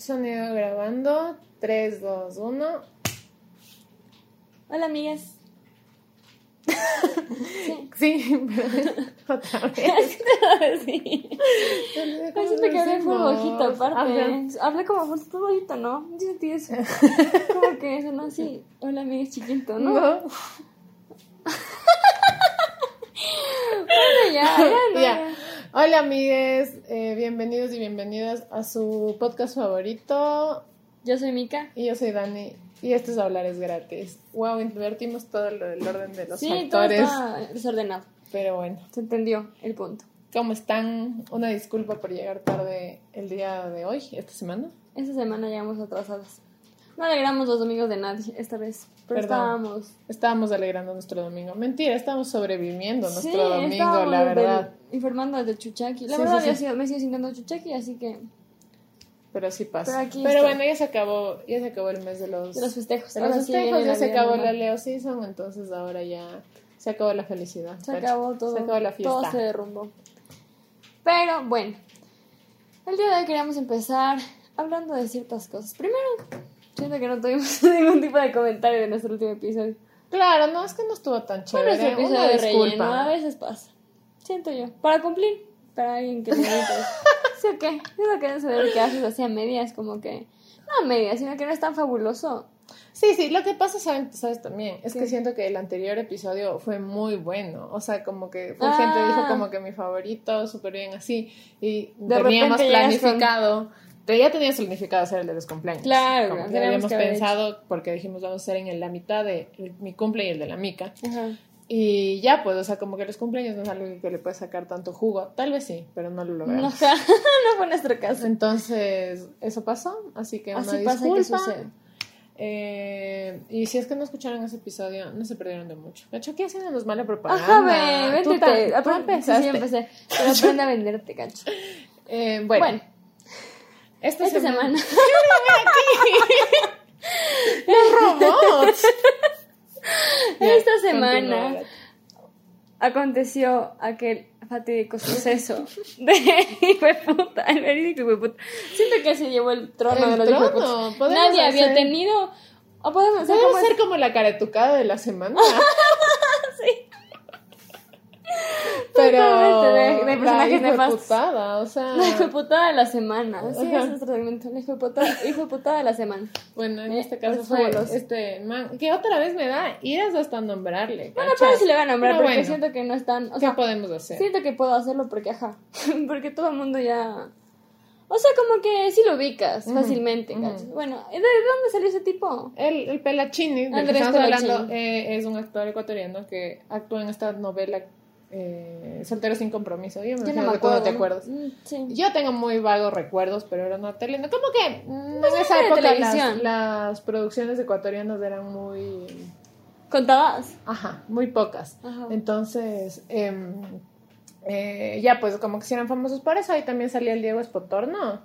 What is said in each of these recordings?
Sonido grabando. 3, 2, 1. Hola, amigas. Sí, sí pero otra vez. sí. Me siento que hablé full bajito, aparte. Hablé como full bajito, ¿no? Yo sentí eso. como que sonó así. Hola, amigas chiquito, ¿no? No. bueno, ya, ya, no, Ya. ya. Hola amigues, eh, bienvenidos y bienvenidas a su podcast favorito. Yo soy Mika. Y yo soy Dani. Y esto es Hablar es gratis. Wow, invertimos todo lo del orden de los Sí, todo factores. está desordenado. Pero bueno, Se entendió el punto. ¿cómo están? Una disculpa por llegar tarde el día de hoy, esta semana. Esta semana llegamos atrasadas. No alegramos los domingos de nadie esta vez. Pero Perdón. estábamos. Estábamos alegrando nuestro domingo. Mentira, estábamos sobreviviendo nuestro sí, domingo, la verdad. Informando del chuchaqui. La Sí, verdad, sí, yo sí. sido- me sigo sintiendo chuchaqui, así que. Pero sí pasa. Pero aquí Pero bueno, ya se acabó, ya se acabó el mes de los, De los festejos. de los Ahora festejos, ya se acabó la. Leo Season, entonces ahora ya se acabó la felicidad. Se acabó todo. Se acabó la fiesta. Todo se derrumbó. Pero bueno, el día de hoy queríamos empezar hablando de ciertas cosas. Primero, siento que no tuvimos ningún tipo de comentario de nuestro último episodio. Claro, no, es que no estuvo tan chévere. nuestro episodio Una de relleno, a veces pasa. Siento yo. Para cumplir, para alguien que guste. ¿Sí o qué? Eso que saber que haces así a medias, como que. No a medias, sino que no es tan fabuloso. Sí, sí, lo que pasa, ¿saben? ¿sabes también? Es que ¿Qué? siento que el anterior episodio fue muy bueno. O sea, como que fue Ah. gente dijo como que mi favorito, súper bien así. Y De teníamos con- planificado. que Ya teníamos planificado hacer el de los cumpleaños. Claro, Como que habíamos que pensado, porque dijimos vamos a hacer en el- la mitad de el- mi cumple y el de la mica. Ajá. Y ya, pues, o sea, como que los cumpleaños no es algo que le puedes sacar tanto jugo. Tal vez sí, pero no lo logramos. no fue nuestro caso. Entonces, eso pasó, así que una pasa que disculpa. sucede. Eh, y si es que no escucharon ese episodio, no se perdieron de mucho. De hecho, aquí haciéndonos mala propaganda. Ajá, ve, Tú véndete. ta- tú Aprende- sí, sí, empezaste. empecé. Pero aprende a venderte, cacho. Eh, bueno, Bueno, esta, esta semana. robots. Ya, Esta semana aconteció aquel fatídico suceso de hijo de puta, el verídico hijo de puta. Siento que se llevó el trono El de los podemos Nadie había tenido. O podemos hacer ¿Podemos como ser como la caretucada de la semana? Pero de- de la personajes nefastos. putada, o sea, La hijo de putada de la semana. Sí, Ajá. es nuestro segmento. La hijo de putada, hijo de putada de la semana. bueno, en Eh, este caso pues fue fabuloso. este man, que otra vez me da iras hasta nombrarle. Bueno, pero sí le voy a nombrar Pero porque bueno, siento que no están. O ¿qué sea, podemos hacer? Siento que puedo hacerlo porque, ajá, porque todo el mundo ya... O sea, como que sí lo ubicas Ujú, fácilmente, ujú. ¿cachas? Bueno, ¿de dónde salió ese tipo? El, el Pelachini, del que Andrés estamos Pelachini. hablando, eh, es un actor ecuatoriano que actúa en esta novela eh, Soltero sin compromiso. Yo me Yo no me acuerdo. te acuerdas. Mm, Sí. Yo tengo muy vagos recuerdos, pero era una tele. Como que mm, Pues en esa época las, producciones ecuatorianas eran muy. ¿Contabas? Ajá, muy pocas. Ajá. Entonces, em, eh, ya pues como que sí eran famosos por eso. Ahí también salía el Diego Espotorno,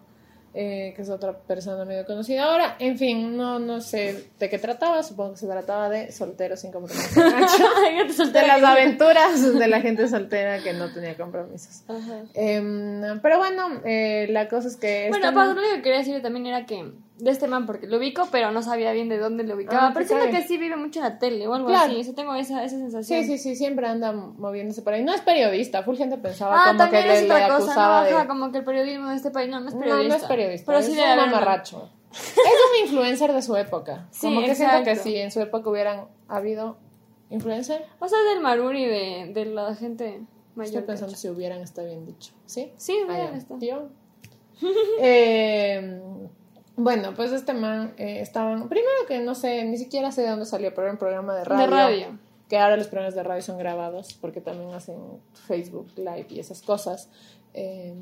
eh, que es otra persona medio conocida ahora. En fin, no, no sé de qué trataba. Supongo que se trataba de solteros sin compromiso. Ya te solté de la las aventuras de la gente soltera que no tenía compromisos. Ajá. Em, pero bueno, eh, la cosa es que... Bueno, esta- Pablo, lo único que quería decir también era que de este man, porque lo ubico, pero no sabía bien de dónde lo ubicaba. Ah, pero siento que sí vive mucho en la tele o algo Claro. así. Eso tengo esa, esa sensación. Sí, sí, sí, siempre anda moviéndose por ahí. No es periodista, full gente pensaba Ah, como que le, es le otra cosa, ¿no? de... Ajá, como que el periodismo de este país no, no es No, periodista. no es periodista, Pero es sí un mamarracho. Es un influencer de su época. Sí, como que siento que exacto. si en su época hubieran habido influencer, O sea, del Maruri, de, de la gente mayor. estoy pensando si hubieran está bien dicho. ¿Sí? Sí, Ah, hubieran estado. Yo. Eh, bueno, pues este man eh, estaban. Primero que no sé, ni siquiera sé de dónde salió, pero era un programa de radio. De radio. Que ahora los programas de radio son grabados porque también hacen Facebook Live y esas cosas. Eh,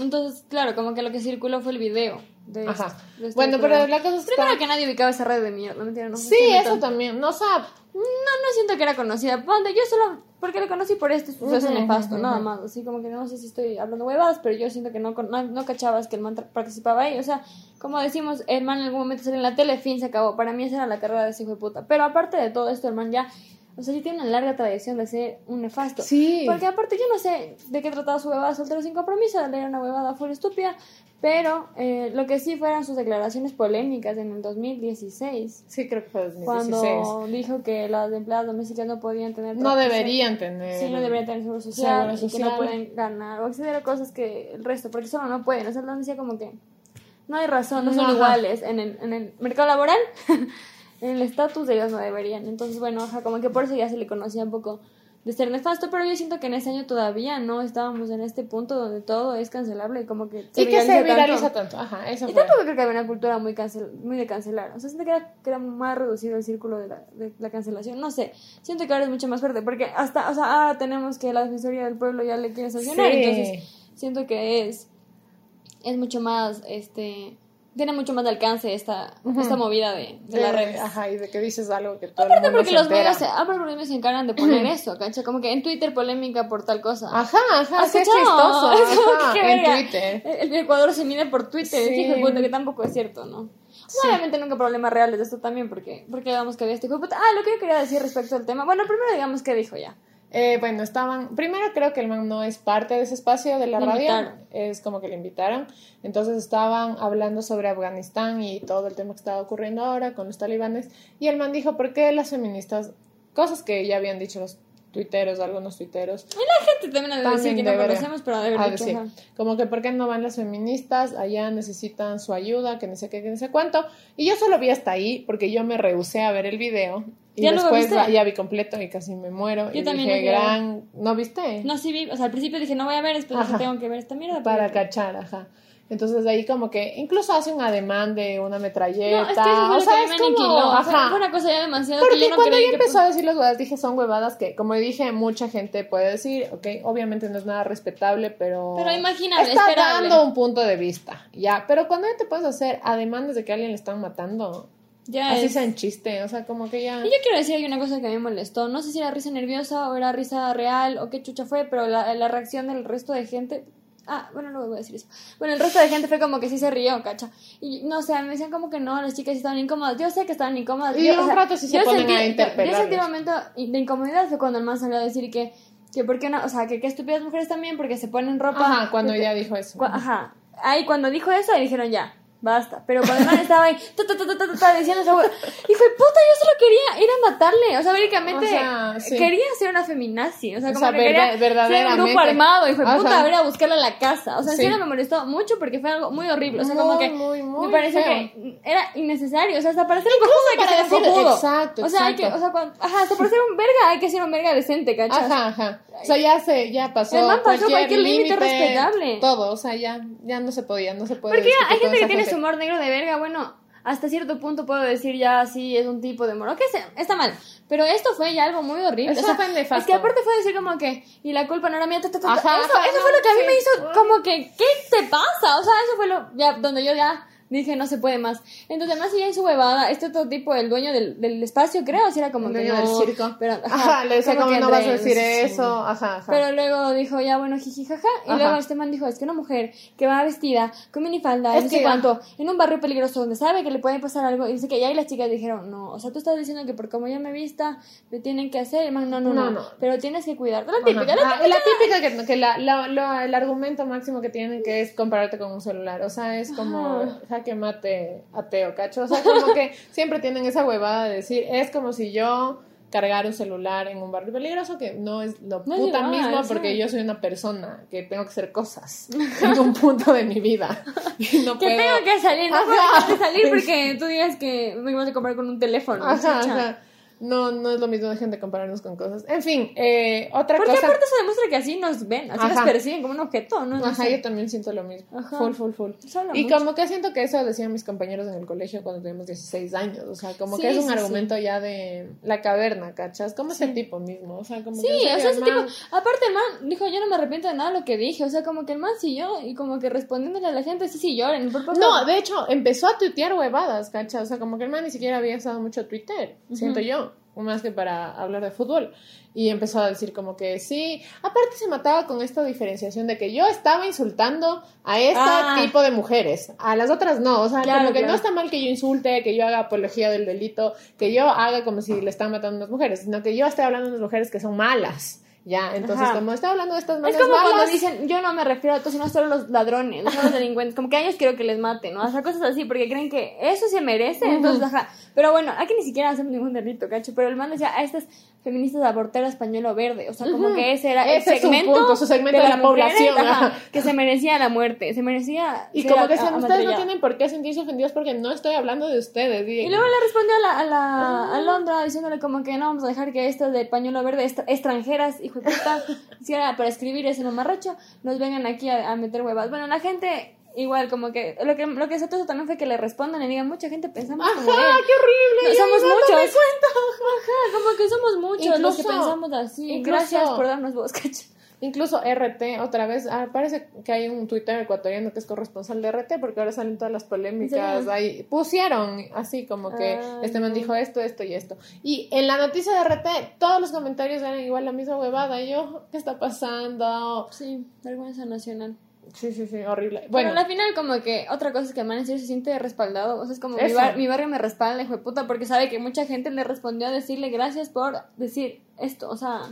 Entonces, claro, como que lo que circuló fue el video. De Ajá. este- de este bueno, pero la cosa es Primero que nadie ubicaba esa red de mierda, no mentira, no. Sí, eso tanto. también. No, o sea, No, no siento que era conocida. Ponte, yo solo, porque lo conocí por este suceso Ujú, nefasto, ujú, nada más. Así como que no sé si estoy hablando huevadas, pero yo siento que no, no, no cachabas que el man participaba ahí. O sea, como decimos, el man en algún momento salió en la tele, fin, se acabó. Para mí esa era la carrera de ese hijo de puta. Pero aparte de todo esto, el man ya o sea, sí tiene una larga tradición de ser un nefasto. Sí. Porque aparte yo no sé de qué trataba su huevada soltero sin compromiso, era una huevada full estúpida, pero eh, lo que sí fueron sus declaraciones polémicas en el 2016. Sí, creo que fue 2016. Cuando dijo que las empleadas domésticas no podían tener... No deberían tener. Sí, no deberían tener seguro social, Seguro y que no social. pueden ganar o acceder a cosas que el resto, porque solo no pueden. O sea, decía como que no hay razón, no son Ajá. iguales en el, en el mercado laboral. en el estatus de ellos no deberían. Entonces, bueno, ajá, como que por eso ya se le conocía un poco de ser nefasto, pero yo siento que en ese año todavía no estábamos en este punto donde todo es cancelable y como que Y que se viraliza tanto. Ajá, eso Y fue. tampoco creo que había una cultura muy, cancel muy de cancelar. O sea, siento que era, que era más reducido el círculo de la, de la cancelación. No sé, siento que ahora es mucho más fuerte. Porque hasta, o sea, ah, tenemos que la Defensoría del Pueblo ya le quiere sancionar. Sí. Entonces, siento que es, es mucho más, este, tiene mucho más de alcance esta, esta movida de, de las redes. Ajá, y de que dices algo que todo el Aparte mundo porque se los medios, aparte porque medios se encargan de poner eso, ¿cachai? Como que en Twitter polémica por tal cosa. Ajá, ajá, ¿Has sí es chistoso. Es como Ajá, que, en. Twitter. El, el Ecuador se mide por Twitter, Sí. hijo de puta, que tampoco es cierto, ¿no? Obviamente nunca problemas reales de esto también, porque, porque digamos que había este de. Ah, lo que yo quería decir respecto al tema. Bueno, primero digamos que dijo ya. Eh, bueno, estaban. Primero creo que el man no es parte de ese espacio de la Le radio. invitaron. Es como que le invitaron. Entonces estaban hablando sobre Afganistán y todo el tema que estaba ocurriendo ahora con los talibanes. Y el man dijo: ¿Por qué las feministas.? Cosas que ya habían dicho los tuiteros, algunos tuiteros. La gente también ha de decir que no conocemos, pero debe haber dicho. ajá. como que por qué no van las feministas, allá necesitan su ayuda, que no sé qué, que no sé cuánto. Y yo solo vi hasta ahí porque yo me rehusé a ver el video. Y ¿Ya lo después viste? ya vi completo y casi me muero. Yo y también dije, gran... ¿No viste? No, sí vi, o sea, al principio dije no voy a ver, después dije tengo que ver esta mierda. Para pero- cachar, ajá. Entonces de ahí como que incluso hace un ademán de una metralleta. No, es que eso o sea, que es ajá. Fue una cosa ya demasiado Porque que yo no cuando que empezó a decir las huevadas, dije, son huevadas que, como dije, mucha gente puede decir, ok, obviamente no es nada respetable, pero... Pero imaginable, Está esperable. dando un punto de vista, ya. Pero cuando ya te puedes hacer ademanes de que a alguien le están matando, Ya así es- sea en chiste, o sea, como que ya... Y yo quiero decir hay una cosa que me molestó. No sé si era risa nerviosa o era risa real o qué chucha fue, pero la, la reacción del resto de gente. Ah, bueno, no voy a decir eso. Bueno, el resto de gente fue como que sí se rió, cacha. Y no sé, me decían como que no, las chicas estaban incómodas. Yo sé que estaban incómodas. Y Yo, un rato sí se ponen a yo- Yo, sentí un momento de incomodidad fue cuando el man salió a decir que, que por qué no, o sea, que qué estúpidas mujeres también porque se ponen ropa. Ajá, cuando ya dijo eso. Cu- Ajá. Ahí cuando dijo eso, ahí dijeron ya, basta. Pero cuando el man estaba ahí, ta, ta, ta, ta, ta, ta, ta, diciendo esa hue- hijo de puta, yo solo quería ir a matarle. O sea, básicamente O sea, sí. quería ser una feminazi. O sea, O como sea, que quería verda- ser un grupo armado, hijo de Ajá. puta, a ver a buscarla a la casa. O sea, en Sí. serio me molestó mucho porque fue algo muy horrible. O sea, como que muy, muy me parece feo. que era innecesario. O sea, hasta para ser un cojudo que decir- cojudo. exacto, O sea, hay que, o sea, cuando- ajá, hasta para ser un verga hay que ser un verga decente, ¿cachai? Ajá, ajá. O sea, ya se, ya pasó. El man pasó cualquier límite respetable. Todo, o sea, ya, ya no se podía, no se puede. Porque hay gente que tiene humor negro de verga, bueno, hasta cierto punto puedo decir ya sí es un tipo de humor, se- está mal, pero esto fue ya algo muy horrible. Eso o sea, fue nefasto. Es que aparte fue decir como que, y la culpa no era mía, ta, ta, ta, ta. Ajá, eso, ajá, eso no, fue lo que a mí sí. me hizo como que, ¿qué te pasa? O sea, eso fue lo, ya, donde yo ya dije no se puede más. Entonces además ya en su huevada, este otro tipo, el dueño del, del espacio, creo, si era como El que dueño no, del circo. Pero, Ajá, le decía como que no vas a decir eso. Ajá, ajá. Pero luego dijo, ya bueno, jiji, jaja. Y Ajá. luego este man dijo, es que una mujer que va vestida con minifalda, Es no sé que, cuánto, en un barrio peligroso donde sabe que le puede pasar algo, y dice que ya y las chicas dijeron, no, o sea, tú estás diciendo que por como yo me vista, me tienen que hacer, y el man, no, no, no, pero tienes que cuidarte. La típica, la Ah, típica. la típica que, que la, la- lo- el argumento máximo que tienen que es compararte con un celular. O sea, es como. Jaque mate ateo, ¿cacho? O sea, como que siempre tienen esa huevada de decir, es como si yo cargar un celular en un barrio peligroso, que no es lo No puta sí. porque yo soy una persona que tengo que hacer cosas en un punto de mi vida. Y no Que puedo... tengo que salir, no puedo salir porque tú digas que me ibas a comprar con un teléfono. Ajá. No, no es lo mismo de gente compararnos con cosas. En fin, eh, otra Porque cosa... aparte eso demuestra que así nos ven, así nos Ajá. perciben como un objeto, ¿no? No Ajá, sé. yo también siento lo mismo. Ajá. Full, full, full. Habla Y mucho. como que siento que eso decían mis compañeros en el colegio cuando teníamos 16 años. O sea, como Sí, que es un sí, argumento ya de la caverna, ¿cachas? Como ese tipo mismo. O sea, como Sí, que o sea, ese tipo, aparte el man dijo, yo no me arrepiento de nada de lo que dije, o sea, como que el man siguió y como que respondiéndole a la gente, sí, sí, lloren, por favor. No, de hecho, empezó a tuitear huevadas, ¿cachas? O sea, como que el man ni siquiera había usado mucho Twitter, siento yo. Más que para hablar de fútbol. Y empezó a decir como que sí, aparte se mataba con esta diferenciación de que yo estaba insultando a este Ah. tipo de mujeres, a las otras no, o sea, Claro, como que claro. no está mal que yo insulte, que yo haga apología del delito, que yo haga como si le están matando a unas mujeres, sino que yo esté hablando de unas mujeres que son malas. Ya, entonces Ajá. como está hablando de estas Es malas como cuando dicen, yo no me refiero a todos, sino solo a los ladrones, no a los delincuentes. Como que a ellos quiero que les maten, ¿no? O sea, cosas así, porque creen que eso se merece. Entonces, ajá. Pero bueno, aquí ni siquiera hacemos ningún delito, cacho. Pero el man decía a estas feministas aborteras pañuelo verde. O sea, como que ese era Ese el es segmento. punto, su segmento de la población, ajá. que se merecía la muerte. Se merecía. y como que a- ustedes no tienen por qué sentirse ofendidos porque no estoy hablando de ustedes. Y, Y luego le respondió a la, a Ah. la a Londra diciéndole como que no vamos a dejar que estas de pañuelo verde extra- extranjeras, hijo de puta, si era para escribir ese mamarracho, nos vengan aquí a, a meter huevas. Bueno, la gente igual como que lo que lo que se hizo también fue que le respondan y digan mucha gente pensamos como él. ¡Ah, qué horrible! No, somos muchos. cuenta. Ajá, como que somos muchos los que Incluso- pensamos así. incluso- Gracias por darnos voz, cacho. Incluso RT, otra vez, ah, parece que hay un Twitter ecuatoriano que es corresponsal de RT, porque ahora salen todas las polémicas ahí. Pusieron así como que Ay, este man dijo esto, esto y esto. Y en la noticia de RT, todos los comentarios eran igual la misma huevada. Y yo, ¿qué está pasando? Sí, vergüenza nacional. Sí, sí, sí, horrible. Bueno, al final como que otra cosa es que el man en serio se siente respaldado, o sea, es como mi, bar- mi barrio me respalda, hijo de puta, porque sabe que mucha gente le respondió a decirle gracias por decir esto, o sea,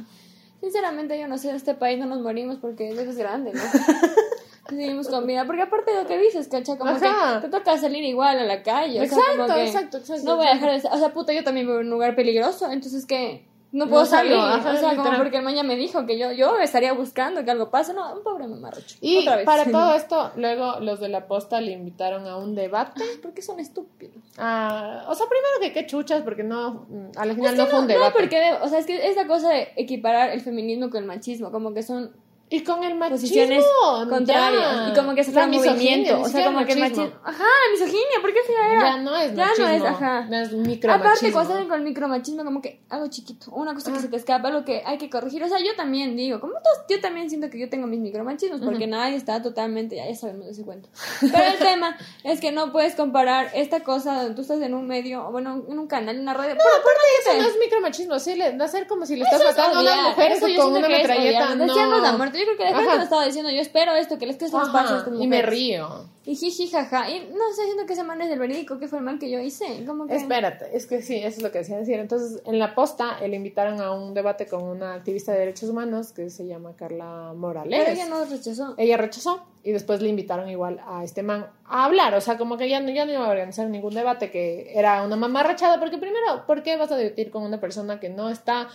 sinceramente yo no sé, en este país no nos morimos porque Dios es grande, ¿no? Seguimos con vida, porque aparte de lo que dices, cacha, como Ajá. que te toca salir igual a la calle, o sea, Exacto, como que exacto, exacto, no voy a dejar de, o sea, puta, yo también vivo en un lugar peligroso, entonces que no puedo No salir, ajá, o sea, como porque el man ya me dijo que yo, yo estaría buscando que algo pase, no, un pobre mamarrocho. y Otra vez. para todo esto, luego los de la posta le invitaron a un debate. ¿Por qué son estúpidos? Ah, o sea, primero que qué chuchas, porque no, al final Es que no fue un no, debate. porque, o sea, es que es la cosa de equiparar el feminismo con el machismo, como que son Y con el machismo. posiciones contrarias ya. y como que se misoginia, movimiento, o sea, como que el machismo. machismo, ajá, misoginia, ¿por qué ya era? Ya no es Ya machismo. no es, ajá. No es micromachismo. Aparte, cuando salen con el micromachismo, como que algo chiquito, una cosa que Ah. se te escapa, algo que hay que corregir. O sea, yo también digo, como todos, yo también siento que yo tengo mis micromachismos, porque nadie está totalmente, ya, ya sabemos de ese cuento. Pero el tema es que no puedes comparar esta cosa donde tú estás en un medio, o bueno, en un canal, en una radio. pero Eso no es micromachismo, sí, le, hacer como si le estás matando a una mujer eso con una que metralleta. No. Decíamos la muerte. Yo creo que la gente lo estaba diciendo. Yo espero esto, que les que les pase a y me río. Y jiji, jaja. Y no sé, siento que ese man es del verídico, que fue el mal que yo hice. Como que... Espérate, es que sí, eso es lo que decía decir. Entonces, en la posta, le invitaron a un debate con una activista de derechos humanos que se llama Carla Morales. Pero ella no rechazó. Ella rechazó y después le invitaron igual a este man a hablar, o sea, como que ya no, ya no iba a organizar ningún debate, que era una mamá rachada, porque primero, ¿por qué vas a debatir con una persona que no está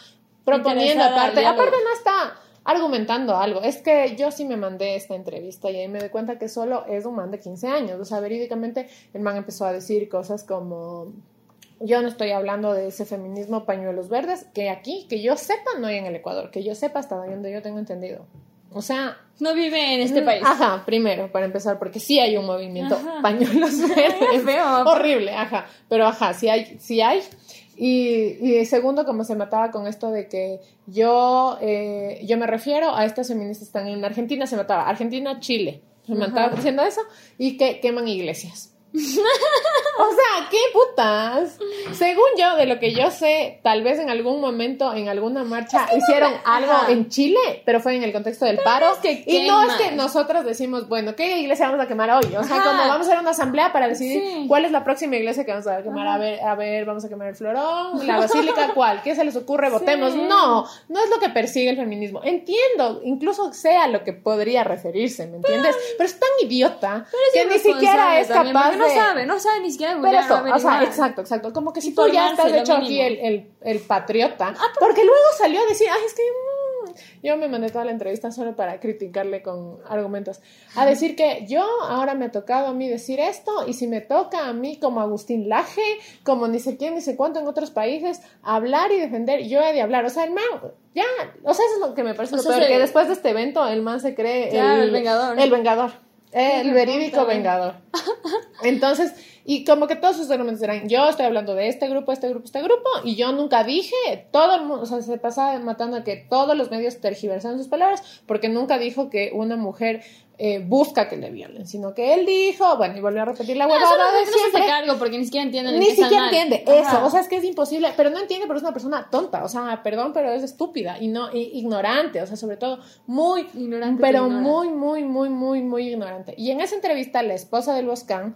proponiendo aparte? Aparte no está argumentando algo. Es que yo sí me mandé esta entrevista y ahí me doy cuenta que solo es un man de 15 años, o sea, verídicamente el man empezó a decir cosas como... Yo no estoy hablando de ese feminismo pañuelos verdes, que aquí, que yo sepa, no hay en el Ecuador, que yo sepa hasta donde yo tengo entendido. O sea, No vive en este Mm, país. Ajá, primero, para empezar, porque sí hay un movimiento Ajá. pañuelos verdes. feo. Horrible, ajá. Pero ajá, sí hay, sí hay. Y, y segundo, como se mataba con esto de que yo, eh, yo me refiero a estas feministas que están en Argentina, se mataba Argentina, Chile. Se mataba diciendo eso y que queman iglesias. o sea, qué putas. Según yo, de lo que yo sé, tal vez en algún momento, en alguna marcha, hicieron algo ajá. en Chile, pero fue en el contexto del paro. es que y no es que nosotras decimos, bueno, ¿qué iglesia vamos a quemar hoy? O sea, Ajá. como vamos a hacer una asamblea para decidir Sí. cuál es la próxima iglesia que vamos a quemar. A ver, a ver, vamos a quemar el florón, la basílica, ¿cuál? ¿Qué se les ocurre? Votemos. Sí. No, no es lo que persigue el feminismo. Entiendo, incluso sea lo que podría referirse, ¿me entiendes? Pero, es tan idiota que ni siquiera es capaz porque no sabe, no sabe ni siquiera Pero eso, o sea, exacto, exacto. Como que si tú ya estás hecho aquí el, el, el patriota, porque luego salió a decir, ay, es que mm". yo me mandé toda la entrevista solo para criticarle con argumentos, a decir que yo ahora me ha tocado a mí decir esto y si me toca a mí como Agustín Laje, como ni sé quién, ni sé cuánto en otros países, hablar y defender, yo he de hablar. O sea, el man, ya, o sea, eso es lo que me parece O lo sea, peor, que después de este evento el man se cree Claro, el vengador. El vengador. El Hijo de verídico puta. vengador. Entonces, y como que todos sus argumentos eran, yo estoy hablando de este grupo, este grupo, este grupo, y yo nunca dije, todo el mundo, o sea, se pasaba matando a que todos los medios tergiversaban sus palabras, porque nunca dijo que una mujer eh, busca que le violen, sino que él dijo, bueno, y volvió a repetir la No, huevada de no hace siempre. cargo porque ni siquiera entiende en Ni siquiera entiende Ajá. eso, o sea, es que es imposible, pero no entiende, pero es una persona tonta, o sea, perdón, pero es estúpida y no y ignorante, o sea, sobre todo muy Ignorante pero muy muy muy muy muy ignorante. Y en esa entrevista la esposa del Boscan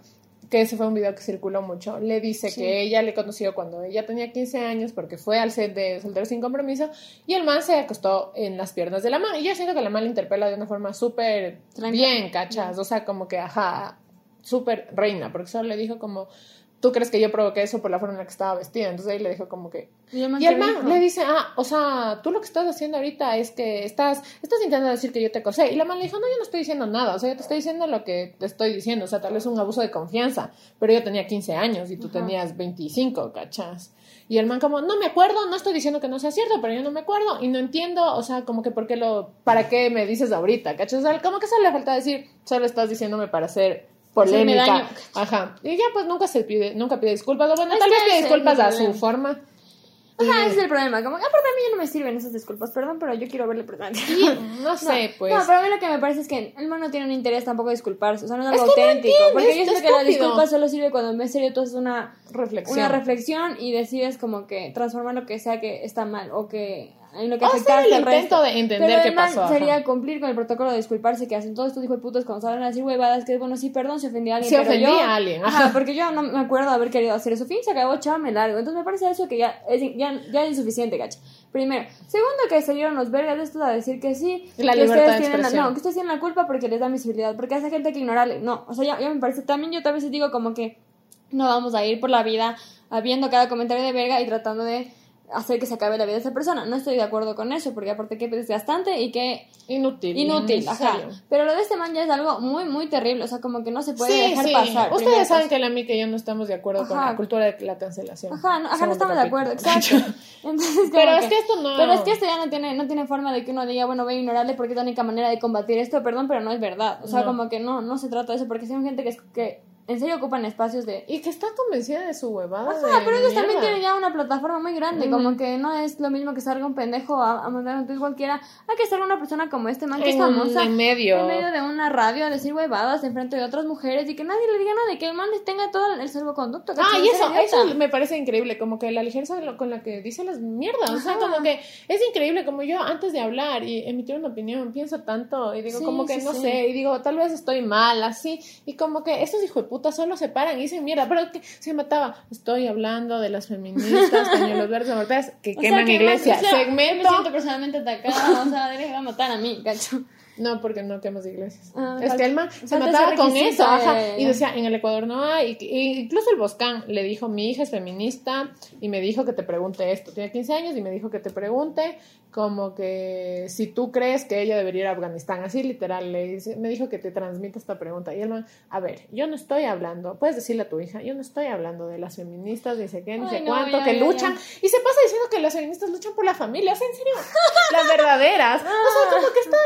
que ese fue un video que circuló mucho, le dice Sí. que ella le conoció cuando ella tenía 15 años porque fue al set de Soltero sin Compromiso y el man se acostó en las piernas de la man. Y yo siento que la man le interpela de una forma súper bien, cachas, o sea, como que, ajá, súper reina, porque solo le dijo como, tú crees que yo provoqué eso por la forma en la que estaba vestida, entonces ahí le dijo como que... Y el man, Y el ¿qué man dijo? le dice, ah, o sea, tú lo que estás haciendo ahorita es que estás, estás intentando decir que yo te acosé. Y la man le dijo, no, yo no estoy diciendo nada, o sea, yo te estoy diciendo lo que te estoy diciendo, o sea, tal vez un abuso de confianza, pero yo tenía 15 años y tú Ajá. tenías 25, ¿cachas? Y el man como, no me acuerdo, no estoy diciendo que no sea cierto, pero yo no me acuerdo y no entiendo, o sea, como que por qué lo, para qué me dices ahorita, ¿cachas? O sea, como que solo le falta decir, solo estás diciéndome para hacer polémica. daño. Ajá. Y ya pues nunca se pide, nunca pide disculpas, o bueno, Es tal vez pide disculpas a su forma. Ajá, ese es el problema. Como, ah, porque a mí ya no me sirven esas disculpas, perdón, pero yo quiero verle perdón. No sé, pues. No, pero a mí lo que me parece es que el man no tiene un interés tampoco de disculparse. O sea, no es Es algo que auténtico. porque yo siento que la disculpa solo sirve cuando en serio tú haces una, reflexión. una reflexión y decides como que transformar lo que sea que está mal o que en lo que afectaste el resto. intento de entender Pero qué pasó, ajá. sería cumplir con el protocolo de disculparse que hacen todos estos hijos de putas cuando salen a decir huevadas que es bueno, sí, perdón, se ofendí a alguien. Se pero ofendí yo- a alguien, Ajá, ajá. porque yo no me acuerdo de haber querido hacer eso. Fin, se acabó, chao, me largo. Entonces me parece eso que ya es, ya, ya es insuficiente, cacha. Primero. Segundo, que salieron los vergas de estos a decir que sí. La que libertad ustedes de tienen la. No, que ustedes tienen la culpa porque les da visibilidad. Porque hace gente que ignorarle. No, o sea, ya, ya me parece. También yo tal vez digo como que no vamos a ir por la vida habiendo cada comentario de verga y tratando de hacer que se acabe la vida de esa persona. No estoy de acuerdo con eso, porque aparte que es desgastante y que Inútil. inútil, ajá. Pero lo de este man ya es algo muy, muy terrible, o sea, como que no se puede Sí, dejar sí. pasar. Ustedes saben cosa. que la mica y yo no estamos de acuerdo con Ajá. la cultura de la cancelación. Ajá, no, ajá, no estamos de acuerdo, exacto. Entonces, Pero es que esto no- Pero es que esto ya no tiene, no tiene forma de que uno diga, bueno, voy a ignorarle porque es la única manera de combatir esto, perdón, pero no es verdad. O sea, No. como que no, no se trata de eso, porque son gente que, que en serio ocupan espacios de... Y que está convencida de su huevada. Ajá, de pero ellos también tienen ya una plataforma muy grande, Ujú. como que no es lo mismo que salga un pendejo a, a mandar un tweet cualquiera, a que salga una persona como este man que es En- famosa. en medio. En medio de una radio a decir huevadas en frente de otras mujeres y que nadie le diga nada y que el man tenga todo el salvoconducto. Ah, ¿cachai? y Es eso, eso me parece increíble, como que la ligereza de con la que dice las mierdas, o sea, Ajá. como que es increíble, como yo antes de hablar y emitir una opinión pienso tanto y digo Sí, como que sí, no sí. sé, y digo tal vez estoy mal, así, y como que estos hijos de puta solo se paran y dicen mierda, pero que se mataba, estoy hablando de las feministas, pañuelos verdes, abortadas, que O sea, queman que iglesia, o sea, segmento, me siento personalmente atacada, o sea, debería matar a mí, cacho. No, porque no quemas iglesias. Ah, es falta- que se mataba con eso, ajá. Y decía, en el Ecuador no hay. Y- y incluso el Boscán le dijo, mi hija es feminista y me dijo que te pregunte esto. Tiene 15 años y me dijo que te pregunte como que si tú crees que ella debería ir a Afganistán. Así literal, le dice, me dijo que te transmita esta pregunta. Y el man, a ver, yo no estoy hablando, puedes decirle a tu hija, yo no estoy hablando de las feministas, ni sé qué, ni sé no, cuánto, ya, que ya, luchan. ya. Y se pasa diciendo que las feministas luchan por la familia. O sea, en serio, las verdaderas. O sea, como que está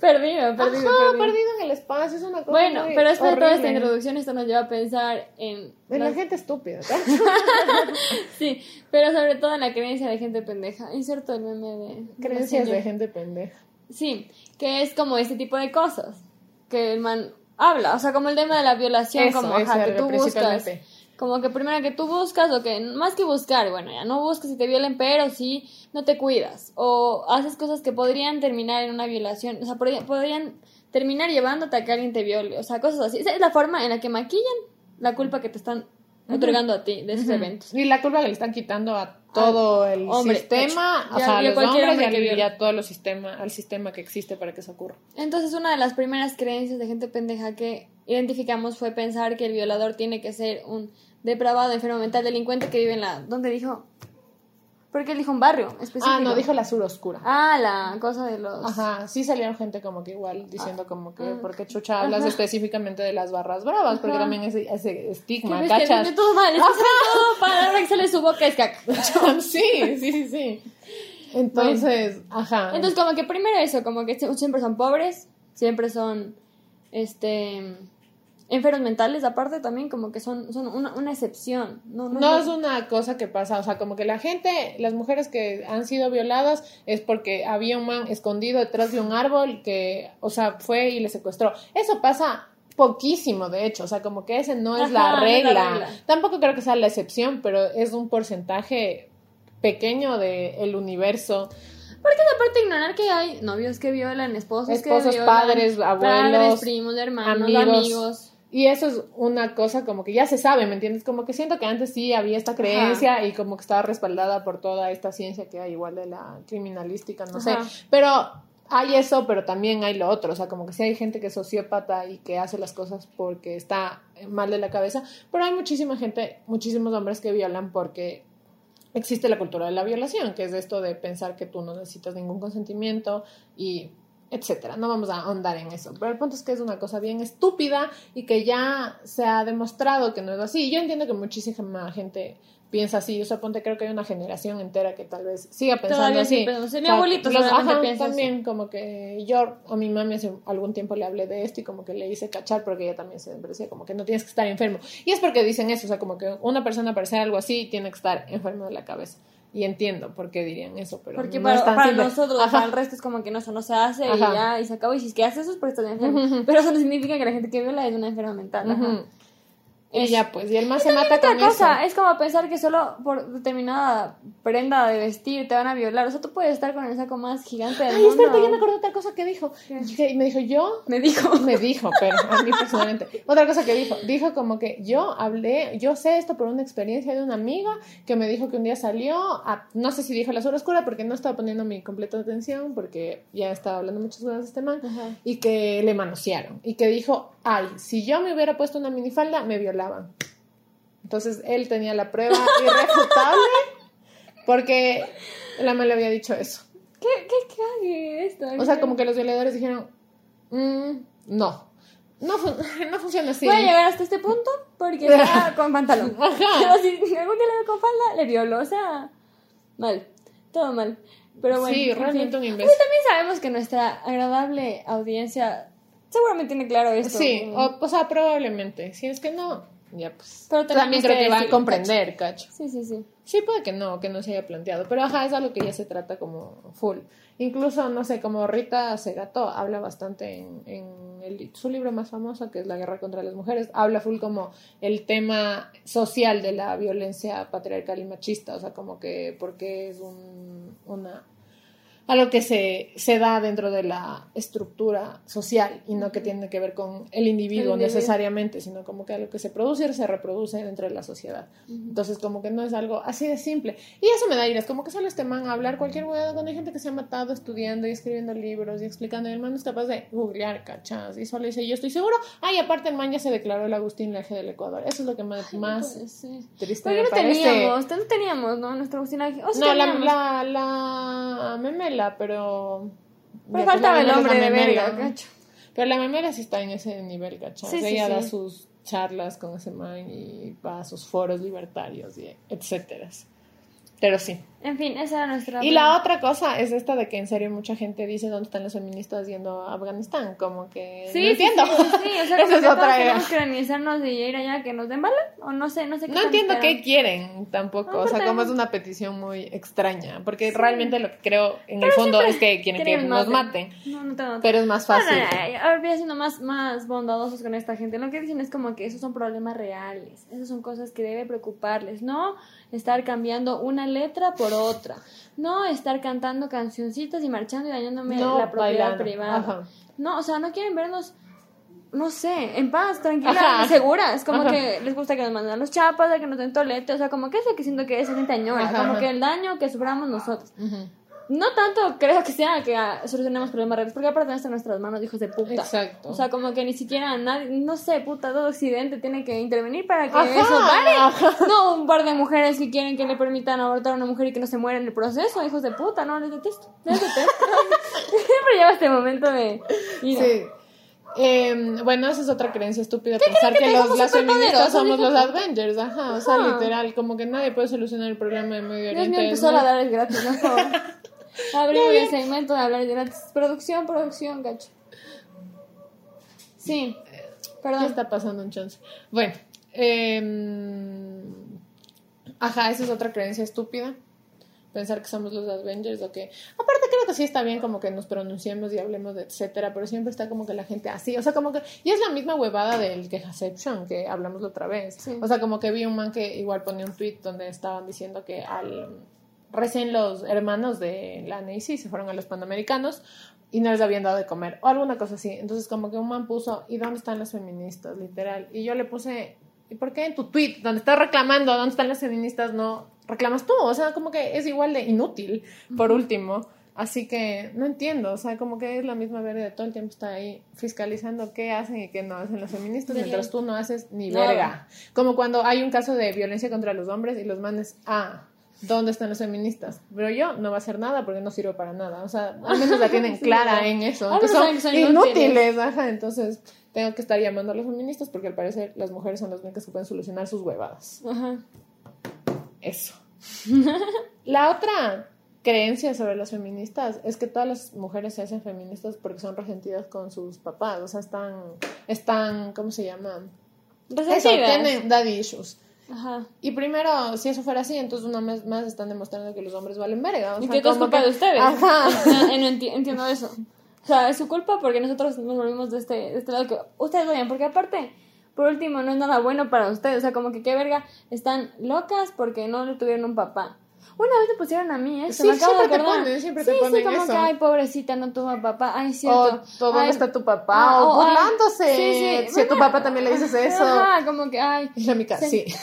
Perdido, perdido, Ajá, perdido. perdido en el espacio, es una cosa Bueno, muy pero de toda esta introducción, esto nos lleva a pensar en. En la gente estúpida. Sí, pero sobre todo en la creencia de gente pendeja. Inserto el meme de. Creencias de gente pendeja. Sí, que es como este tipo de cosas. Que el man habla. O sea, como el tema de la violación, Eso, como ajá, que tú buscas. Como que primero que tú buscas, o que más que buscar, bueno, ya no buscas si te violen, pero sí no te cuidas. O haces cosas que podrían terminar en una violación. O sea, podrían, terminar llevándote a que alguien te viole. O sea, cosas así. Esa es la forma en la que maquillan la culpa que te están otorgando a ti de esos eventos. Y la culpa que le están quitando a todo el hombre, sistema, o sea, a los hombres hombre y a todo los sistema, al sistema que existe para que eso ocurra. Entonces, una de las primeras creencias de gente pendeja que identificamos fue pensar que el violador tiene que ser un depravado, enfermo mental, delincuente que vive en la... ¿Dónde dijo? Porque él dijo un barrio específico. Ah, no, dijo la sur oscura. Ah, la cosa de los... Ajá, sí salieron gente como que igual diciendo como que, ah. porque Chucha hablas específicamente de las barras bravas, porque Ajá. también ese, ese Que estigma, que ¿cachas? tiene todo mal, que todo para la hora que sale su boca es caca. sí, sí, sí, sí. Entonces, ajá. Entonces, como que primero eso, como que siempre son pobres, siempre son, este, enfermos mentales, aparte también como que son, son una, una excepción. No, no, No es una cosa que pasa, o sea, como que la gente, las mujeres que han sido violadas es porque había un man escondido detrás de un árbol que, o sea, fue y le secuestró. Eso pasa poquísimo, de hecho, o sea, como que ese no es Ajá, la regla. Tampoco creo que sea la excepción, pero es un porcentaje pequeño del universo. Porque aparte ignorar que hay novios que violan, esposos, Esposos, que violan, padres, abuelos, padres, primos, hermanos, amigos. amigos. Y eso es una cosa como que ya se sabe, ¿me entiendes? Como que siento que antes sí había esta creencia y como que estaba respaldada por toda esta ciencia que hay igual de la criminalística, no Ajá. sé. Pero hay eso, pero también hay lo otro. O sea, como que sí hay gente que es sociópata y que hace las cosas porque está mal de la cabeza. Pero hay muchísima gente, muchísimos hombres que violan porque existe la cultura de la violación, que es esto de pensar que tú no necesitas ningún consentimiento y etcétera. No vamos a ahondar en eso. Pero el punto es que es una cosa bien estúpida y que ya se ha demostrado que no es así. Yo entiendo que muchísima gente piensa así. O sea, ponte, creo que hay una generación entera que tal vez siga pensando Todavía así. sí, pero, mi abuelito los- ajá, también como que yo a mi mami hace algún tiempo le hablé de esto y como que le hice cachar porque ella también se decía como que no tienes que estar enfermo. Y es porque dicen eso, o sea, como que una persona para hacer algo así tiene que estar enfermo de la cabeza. Y entiendo por qué dirían eso, pero Porque no para, es tan para nosotros, Ajá. para el resto es como que no, eso no se hace y ya, y se acabó. Y si es que haces eso es porque estás enfermo. Pero eso no significa que la gente que viola es una enferma mental. ajá. Es- ya, pues, y el más se mata Otra con cosa, eso. es como pensar que solo por determinada prenda de vestir te van a violar. O sea, tú puedes estar con el saco más gigante del Ay, mundo. espérate, ya me acordé de otra cosa que dijo. Que- Y me dijo, yo Me dijo. me dijo, pero a mí personalmente. Otra cosa que dijo, dijo como que yo hablé, yo sé esto por una experiencia de una amiga que me dijo que un día salió, a, no sé si dijo la zona oscura porque no estaba poniendo mi completa atención porque ya estaba hablando muchas cosas de este man Ajá. y que le manosearon y que dijo, ay, si yo me hubiera puesto una minifalda me violaban. Entonces él tenía la prueba irrefutable porque la man le había dicho eso. ¿Qué, qué cague esto? O sea, como que los violadores dijeron, "Mm, no, no, fun- no funciona así. Voy a llegar hasta este punto porque está con pantalón. Ajá. Pero si algún día le veo con falda, le violó. O sea, mal. Todo mal. Pero bueno. Sí, realmente un Pues imbécil. también sabemos que nuestra agradable audiencia seguramente tiene claro esto. Sí, o, o sea, probablemente. Si es que no, ya pues. Pero tenemos también creo que va a comprender, cacho. Sí, sí, sí. Sí, puede que no, que no se haya planteado. Pero ajá, es algo que ya se trata como full. Incluso, no sé, como Rita Segato habla bastante en, en el- su libro más famoso, que es La guerra contra las mujeres, habla full como el tema social de la violencia patriarcal y machista. O sea, como que porque es un, una algo que se, se da dentro de la estructura social y no que tiene que ver con el individuo, El individuo. necesariamente, sino como que algo que se produce y se reproduce dentro de la sociedad. Entonces, como que no es algo así de simple. Y eso me da ira, es como que sale este man a hablar cualquier hueá cuando hay gente que se ha matado estudiando y escribiendo libros y explicando, y el man no es capaz de googlear, cachas, y solo dice, yo estoy seguro. Ay, aparte el man ya se declaró el Agustín Laje del Ecuador. Eso es lo que más, más Pues, sí. triste Pero me no parece. teníamos, no teníamos, ¿no? Nuestra Agustina. O sí No, la, la, la memela, pero... Pero faltaba el hombre de verga, cacho. Pero la memela sí está en ese nivel, sí, Ella da sus charlas con ese man y va a sus foros libertarios y etcétera. Pero sí. En fin, esa era nuestra. Y la otra cosa es esta de que en serio mucha gente dice dónde están los feministas yendo a Afganistán, como que Sí, no sí, entiendo. Sí, sí, o sea, como es que otra tenemos era. que organizarnos y ir allá que nos den bala, o no sé, no sé qué No entiendo qué quieren tampoco, o sea, Aparte- como es una petición muy extraña, porque realmente lo que creo en el fondo es que quieren que nos maten, No, no tengo pero es más No, no, fácil. no, no, ahora voy siendo más, más bondadosos con esta gente. Lo que dicen es como que esos son problemas reales. Esas son cosas que debe preocuparles. No estar cambiando una letra por otra. No estar cantando cancioncitas y marchando y dañándome No la propiedad bailando. privada. Ajá. No, o sea, no quieren vernos, no sé, en paz, tranquilas, Ajá. seguras. Como Ajá. que les gusta que nos manden los chapas, que nos den tolete. O sea, como que eso que siento que gente añora. Ajá, como que el daño que suframos nosotros. No tanto creo que sea que ah, solucionemos problemas reales, porque aparte está en nuestras manos, hijos de puta. Exacto. O sea, como que ni siquiera nadie, no sé, puta, todo Occidente tiene que intervenir para que Ajá, eso pare. ajá. No un par de mujeres que quieren que le permitan abortar a una mujer y que no se muera en el proceso, hijos de puta, no, les detesto. Les detesto. Siempre lleva este momento de. Sí. Eh, bueno, esa es otra creencia estúpida, pensar que que los, las feministas somos los Avengers, ajá, o sea, literal, como que nadie puede solucionar el problema de Medio Dios Oriente. mío, es empezó a dar es gratis, por Abrimos el segmento de hablar gratis. Producción, producción, gacho. Sí. Perdón. ¿Qué está pasando en chance? Bueno, em, ajá, esa es otra creencia estúpida. Pensar que somos los Avengers o que... Aparte creo que sí está bien como que nos pronunciemos y hablemos de etcétera, pero siempre está como que la gente así, o sea, como que... Y es la misma huevada del quejaception que hablamos la otra vez. Sí. O sea, como que vi un man que igual ponía un tweet donde estaban diciendo que al... Recién los hermanos de la Nancy se fueron a los Panamericanos y no les habían dado de comer o alguna cosa así. Entonces como que un man puso, ¿y dónde están las feministas? Literal. Y yo le puse, ¿y por qué en tu tweet donde estás reclamando dónde están las feministas no reclamas tú? O sea, como que es igual de inútil, por último. Así que no entiendo, o sea, como que es la misma verga todo el tiempo está ahí fiscalizando qué hacen y qué no hacen las feministas, mientras tú no haces ni verga. Como cuando hay un caso de violencia contra los hombres y los manes, ah, ¿dónde están los feministas? Pero yo no va a hacer nada porque no sirvo para nada. O sea, al menos la tienen clara en eso. Que menos son, inútiles, ajá. Entonces tengo que estar llamando a los feministas porque al parecer las mujeres son las únicas que pueden solucionar sus huevadas. Ajá. Eso. La otra creencia sobre las feministas es que todas las mujeres se hacen feministas porque son resentidas con sus papás. O sea, están, están ¿cómo se llama? Eso, Resentidas. tienen daddy issues. Ajá. Y primero, si eso fuera así, entonces una vez más están demostrando que los hombres valen verga. O Y sea, que todo es culpa que- de ustedes. Ajá. No enti- entiendo eso. O sea, es su culpa porque nosotros nos volvimos de este, de este lado que ustedes odian. Porque aparte, por último, no es nada bueno para ustedes. O sea, como que qué verga, están locas porque no le tuvieron un papá. Una vez me pusieron a mí eso, Sí, me acabo de siempre te acordar. ponen, siempre sí, te ponen sí, como eso. que, ay, pobrecita, no tuvo papá. Ay, O cierto. todo dónde Ay, está tu papá, ah, o o, ay, burlándose. sí, sí, Si a tu papá también le dices eso. Ajá, como que, ay. Y la mica, sí.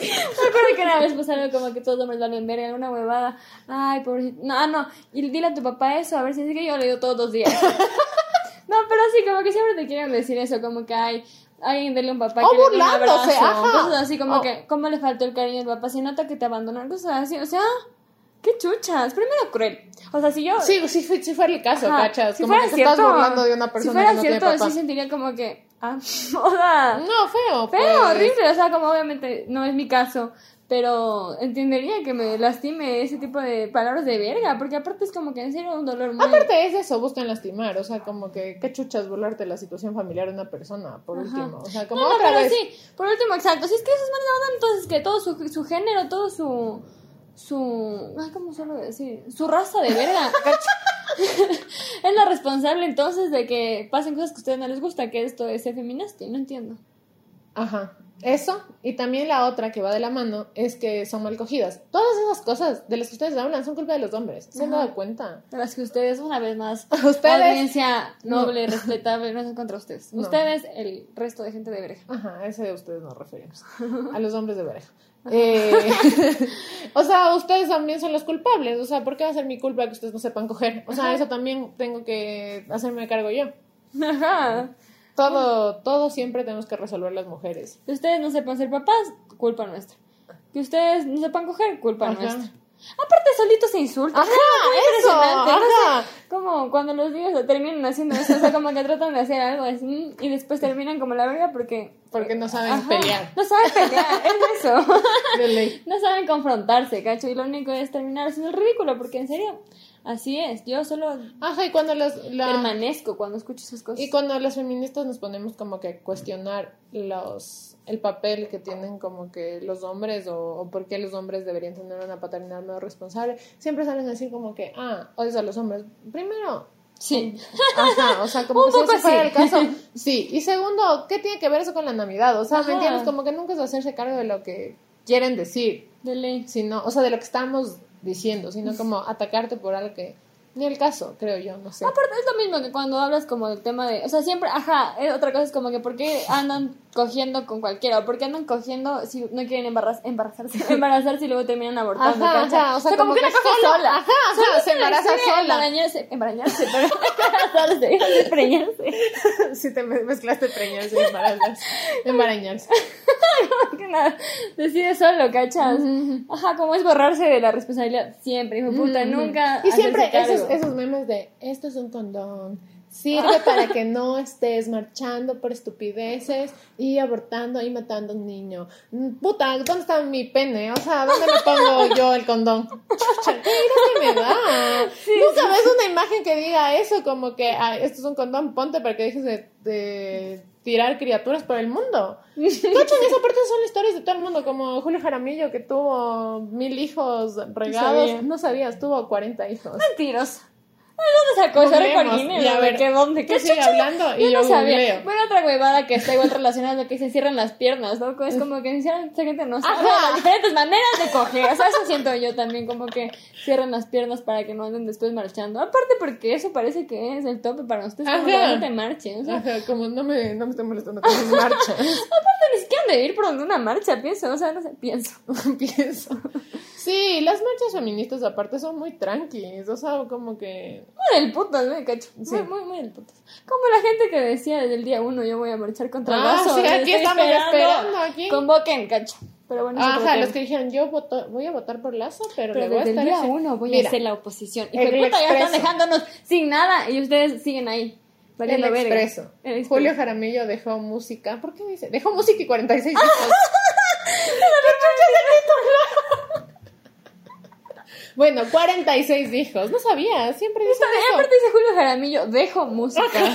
Me acuerdo que una vez pasaron como que todos los hombres valen verga, alguna huevada. Ay, pobrecito. No, ah, no. Y dile a tu papá eso, a ver si es que yo le digo todos los días. no, pero sí, como que siempre te quieren decir eso, como que hay. Alguien dele un papá O que le dé un burlándose, abrazo, ajá. Cosas así como O- que, ¿cómo le faltó el cariño al papá? Si nota que te abandonan, cosas así. O sea, qué chuchas. Primero cruel. O sea, si yo. Sí, sí, fue- sí fuera el caso, Ajá, cachas. si como fuera que te cierto, estás burlando de una persona si fuera que no cierto, tiene papá. sí sentiría como que. Ah, o sea. No, feo. Feo, pues. horrible, o sea, como obviamente no es mi caso, pero entendería que me lastime ese tipo de palabras de verga, porque aparte es como que en serio un dolor muy... Aparte es eso, buscan lastimar, o sea, como que qué chuchas burlarte la situación familiar de una persona, por Ajá. último. O sea, como no, no, otra pero vez. sí, por último, exacto, si es que esos manes hablan entonces que todo su, su género, todo su... su... Ay, ¿cómo suelo decir? Su raza de verga, es la responsable entonces de que pasen cosas que a ustedes no les gusta, que esto es feminazi, no entiendo. Ajá. Eso, y también la otra que va de la mano es que son mal cogidas. Todas esas cosas de las que ustedes hablan son culpa de los hombres. ¿Se han dado cuenta? De las que ustedes, una vez más, Ustedes- audiencia No. noble, respetable, no es contra ustedes. No. Ustedes, el resto de gente de verga. Ajá, ese de ustedes nos referimos. A los hombres de verga. Eh, o sea, ustedes también son los culpables. O sea, ¿por qué va a ser mi culpa que ustedes no sepan coger? O sea, Ajá. eso también tengo que hacerme cargo yo. Ajá. Todo, todo siempre tenemos que resolver las mujeres. Que ustedes no sepan ser papás, culpa nuestra. Que ustedes no sepan coger, culpa Ajá. nuestra. Aparte, solitos se insultan. Ajá, eso, impresionante. Ajá. como cuando los niños terminan haciendo eso, o sea, como que tratan de hacer algo así y después terminan como la verga porque... Porque no saben Ajá, pelear. No saben pelear, es eso. De ley. No saben confrontarse, cacho, y lo único es terminar haciendo el ridículo, porque en serio, así es. Yo solo Ajá, y cuando las, la- permanezco cuando escucho esas cosas. y cuando las feministas nos ponemos como que a cuestionar los el papel que tienen como que los hombres o, o por qué los hombres deberían tener una paternidad más responsable, siempre salen a decir como que, ah, odias a los hombres. Primero, Sí. Ajá, o sea, como que si ese fuera el caso. Sí, y segundo, ¿qué tiene que ver eso con la Navidad? O sea, Ajá. ¿me entiendes? Como que nunca es hacerse cargo de lo que quieren decir, De ley. sino, o sea, de lo que estamos diciendo, sino como atacarte por algo que ni el caso, creo yo, no sé. Aparte es lo mismo que cuando hablas como del tema de, o sea, siempre, ajá, eh, otra cosa es como que por qué andan cogiendo con cualquiera, o por qué andan cogiendo si no quieren embaraz- embarazarse, embarazarse y luego terminan abortando, Ajá, o sea, como que que una solo- sola. ajá, ajá, Solo se embaraza sola. Embarañarse, embarañarse, pero embarazarse, preñarse. si te me- mezclaste preñarse embarazarse. Embarañarse. que nada, decide solo, ¿cachas? Ajá, como es borrarse de la responsabilidad siempre, hijo puta, nunca Y siempre esos memes de esto es un condón, sirve para que no estés marchando por estupideces y abortando y matando a un niño. Puta, ¿dónde está mi pene? O sea, ¿dónde me pongo yo el condón? Chucha, ¿qué ira que me da? Nunca ves una imagen que diga eso, como que ah, esto es un condón, ponte para que dejes de, de tirar criaturas por el mundo. Cachan, esa parte son historias de todo el mundo, como Julio Jaramillo que tuvo mil hijos regados. sabía. No sabías, tuvo 40 hijos. Mentirosa. ¿Dónde sacó Guinness? Y a ¿De ver, qué dónde? ¿Qué sigue hablando y yo no sabía. Bueno, otra huevada que está igual relacionada es lo que se cierran las piernas, ¿no? Es como que esa gente no sabe. Las diferentes maneras de coger. O sea, eso siento yo también, como que cierran las piernas para que no anden después marchando. Aparte porque eso parece que es el tope para ustedes, como que no te marchen. O sea, Ajá, como no me, no me estoy molestando con mis marchas. aparte ni siquiera han de ir por donde una marcha, pienso. O sea, no sé, pienso. Pienso. Sí, las marchas feministas aparte son muy tranquis, o sea, como que... Muy del putas, ¿no? Cacho. Sí. Muy, muy, muy del putas. Como la gente que decía desde el día uno, yo voy a marchar contra el Ah, vaso. sí, aquí estamos esperando, aquí. Convoquen, cacho. Pero bueno, Ajá, los que dijeron, yo voto, voy a votar por Lazo, pero, Pero le voy a desde el estar... día ese- uno voy Mira, a ser la oposición. Y el puta, ya están dejándonos sin nada y ustedes siguen ahí. El expreso. El Expreso. Julio Jaramillo dejó música. ¿Por qué dice? Dejó música y 46 hijos. Bueno, 46 hijos. No sabía, siempre eso. aparte dice Julio Jaramillo, dejo música.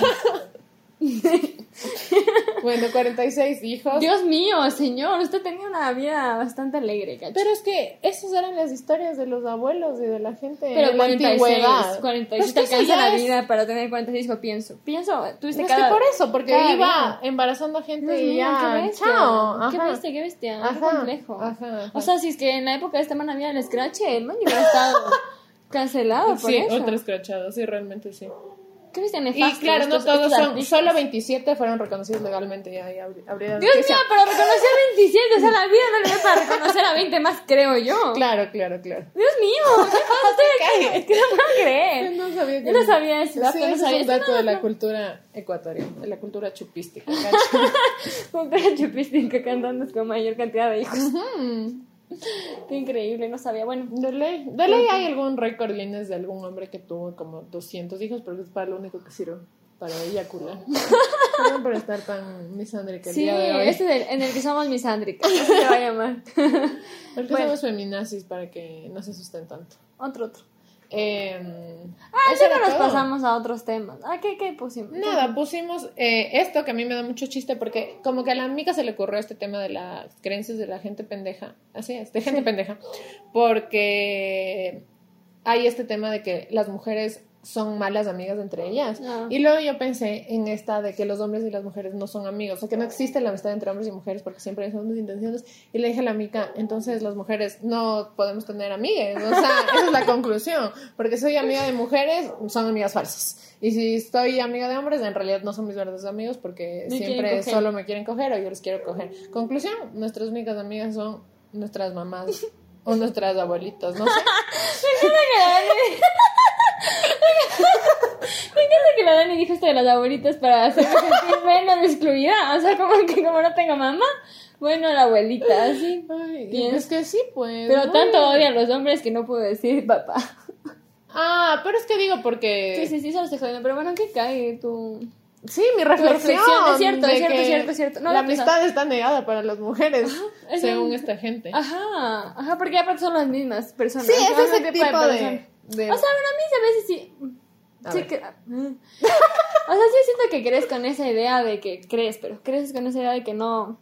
Bueno, 46 hijos. Dios mío, señor, usted tenía una vida bastante alegre, cacho. Pero es que esas eran las historias de los abuelos y de la gente Pero de la 46, antigüedad. 46 Pues te alcanza la es- vida para tener 46 hijos, pienso. Pienso, tuviste Es cada... que por eso, porque cada iba día. embarazando gente y ya. qué bestia. Chao. Qué bestia, qué bestia. Qué complejo. ajá. O sea, si es que en la época de este man había el scratch, el man hubiera estado cancelado por Sí, eso. otro escrachado, sí, realmente sí. Bestia Y claro, no todos son, artistas. solo 27 fueron reconocidos legalmente y ahí habría Dios mío, pero reconocí a 27, o sea, la vida no le da para reconocer a 20 más, creo yo. Claro, claro, claro. Dios mío, ¿qué pasa? Es que no puedo creer. No sabía que Yo no sabía ese dato, Sí, no sabía es un dato de la dato. cultura ecuatoriana, de la cultura chupística. Cultura chupística cantando con mayor cantidad de hijos. Qué increíble, no sabía. Bueno, De ley, de ley hay algún récord Guinness de algún hombre que tuvo como 200 hijos, pero es para lo único que sirve, para eyacular. Perdón por estar tan misándrica el sí, día de hoy. este es el en el que somos misándricas, así se va a llamar. Porque bueno. somos feminazis para que no se asusten tanto. Otro, otro. Eh, Ah, eso era nos todo. pasamos a otros temas. Ah, ¿qué, qué pusimos? Nada, pusimos eh, esto que a mí me da mucho chiste porque como que a la amiga se le ocurrió este tema de las creencias de la gente pendeja, así es, de gente pendeja, porque hay este tema de que las mujeres son malas amigas entre ellas. Ah. Y luego yo pensé en esta de que los hombres y las mujeres no son amigos, o sea, que no existe la amistad entre hombres y mujeres porque siempre hay segundas intenciones. Y le dije a la amiga, entonces las mujeres no podemos tener amigas. O sea, esa es la conclusión. Porque soy amiga de mujeres, son amigas falsas. Y si estoy amiga de hombres, en realidad no son mis verdaderos amigos porque Me siempre solo me quieren coger o yo les quiero coger. Conclusión, nuestras únicas amigas son nuestras mamás o nuestras abuelitas, no sé. Me encanta que la Dani dijo esto de las abuelitas para hacerme sentir menos excluida. O sea, como que como no tengo mamá, bueno, la abuelita, así. Ay, Bien. es que sí, pues. Pero tanto odia a los hombres que no puedo decir papá. Ah, pero es que digo porque... Sí, sí, sí, solo estoy jodiendo. Pero bueno, ¿qué cae tu...? Sí, mi reflexión. reflexión, es cierto, de es cierto, que es cierto, es cierto. No la amistad está negada para las mujeres, es según un- esta gente. Ajá, ajá, porque aparte son las mismas personas. sí, es ese el tipo persona. de... de- O sea, bueno, a mí a veces sí... Sí que- o sea, sí siento que crees con esa idea de que crees, pero crees con esa idea de que no...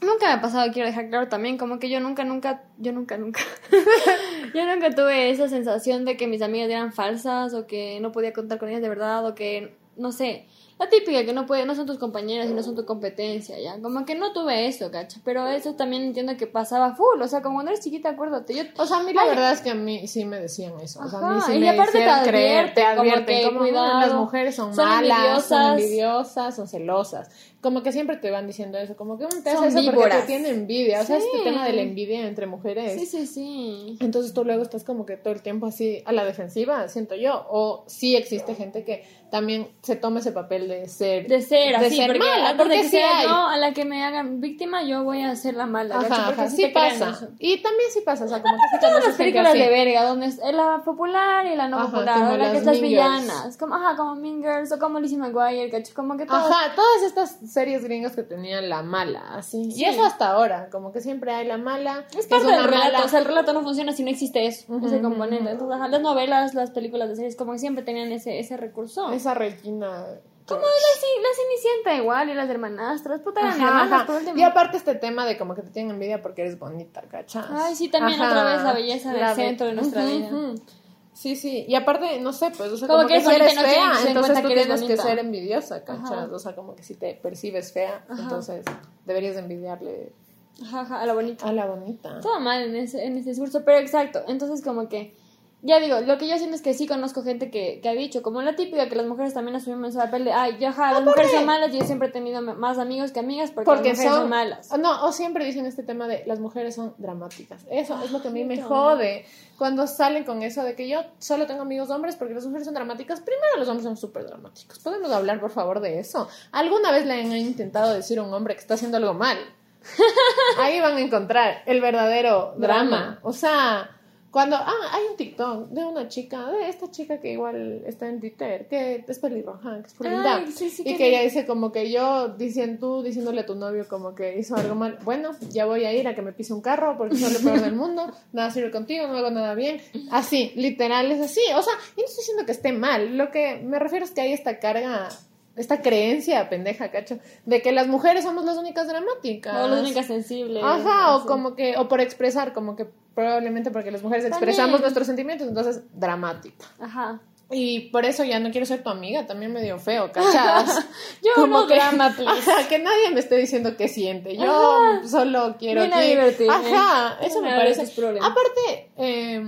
Nunca me ha pasado, quiero dejar claro también, como que yo nunca, nunca, yo nunca, nunca, yo nunca tuve esa sensación de que mis amigas eran falsas o que no podía contar con ellas de verdad o que, no sé, la típica que no puede, no son tus compañeras y no son tu competencia, ya, como que no tuve eso, cacha, pero eso también entiendo que pasaba full, o sea, como cuando eres chiquita, acuérdate, yo O sea, a mí la Ay. verdad es que a mí sí me decían eso. O sea, a mí sí y me aparte te hicieron creer, te advierten, como que, como, cuidado, las mujeres son, son malas, son envidiosas, son celosas. Como que siempre te van diciendo eso, como que uno te Son hace eso porque víboras. te tiene envidia. O sea, Sí. este tema de la envidia entre mujeres. Sí, sí, sí. Entonces tú luego estás como que todo el tiempo así a la defensiva, siento yo. O sí existe gente que también se toma ese papel de ser de ser de así, ser porque mala, porque de sea hay. a la que me hagan víctima, yo voy a ser la mala. Ajá, Porque ajá, sí te pasa. Y también sí pasa, o sea, como que Todas las películas de verga, donde es la popular y la no Ajá, popular, como o la que es las villanas, como, ajá, como Mean Girls o como Lizzie McGuire, ¿cachai? Como que todo. Ajá, todas estas series gringas que tenían la mala, así. Sí. Y eso hasta ahora, como que siempre hay la mala. Es parte del relato, mala- o sea, el relato no funciona si no existe eso, Ujú, ese ujú, componente. Entonces, ajá, las novelas, las películas de series, como que siempre tenían ese, ese recurso. Esa Regina. Como la, la Cenicienta igual, y las hermanastras, puta, eran Ajá, hermanas. Y aparte este tema de como que te tienen envidia porque eres bonita, ¿cachas? Ay, sí, también Ajá. otra vez la belleza en el be- centro de nuestra vida. Sí, sí. Y aparte, no sé, pues, o sea, Como como, que que, si eres no fea, que entonces tú que tienes que bonita. ser envidiosa, ¿cachas? Ajá. O sea, como que si te percibes fea, Ajá. entonces deberías envidiarle ajá, a la bonita. a la bonita. Todo mal en ese, en ese discurso, pero exacto. Entonces, como que, ya digo, lo que yo siento es que sí conozco gente que, que ha dicho, como la típica que las mujeres también asumimos ese papel de, ay, yo, ajá, las mujeres son malas, yo siempre he tenido más amigos que amigas porque, Porque las mujeres son, son, malas. No, o siempre dicen este tema de las mujeres son dramáticas. Eso es lo que a mí me jode. Cuando salen con eso de que yo solo tengo amigos hombres porque las mujeres son dramáticas. Primero, los hombres son súper dramáticos. ¿Podemos hablar, por favor, de eso? ¿Alguna vez le han intentado decir a un hombre que está haciendo algo mal? Ahí van a encontrar el verdadero drama. Drama. O sea, cuando. Ah, hay un TikTok de una chica, de esta chica que igual está en Twitter, que es pelirroja, que es por linda. Sí, sí, y que ella dice como que yo, dicen tú diciéndole a tu novio como que hizo algo mal. Bueno, ya voy a ir a que me pise un carro porque soy lo peor del mundo. Nada sirve contigo, no hago nada bien. Así, literal, es así. O sea, y no estoy diciendo que esté mal. Lo que me refiero es que hay esta carga. Esta creencia pendeja, cacho, de que las mujeres somos las únicas dramáticas. O las únicas sensibles. Ajá, o así. como que, o por expresar, como que probablemente porque las mujeres También. expresamos nuestros sentimientos, entonces dramática. Ajá. Y por eso ya no quiero ser tu amiga, también medio feo, ¿cachas? Yo no drama, please. Ajá, que nadie me esté diciendo qué siente. Yo Ajá. solo quiero Ven a que... divertirme. Ajá, eso me ver parece. Aparte, eh,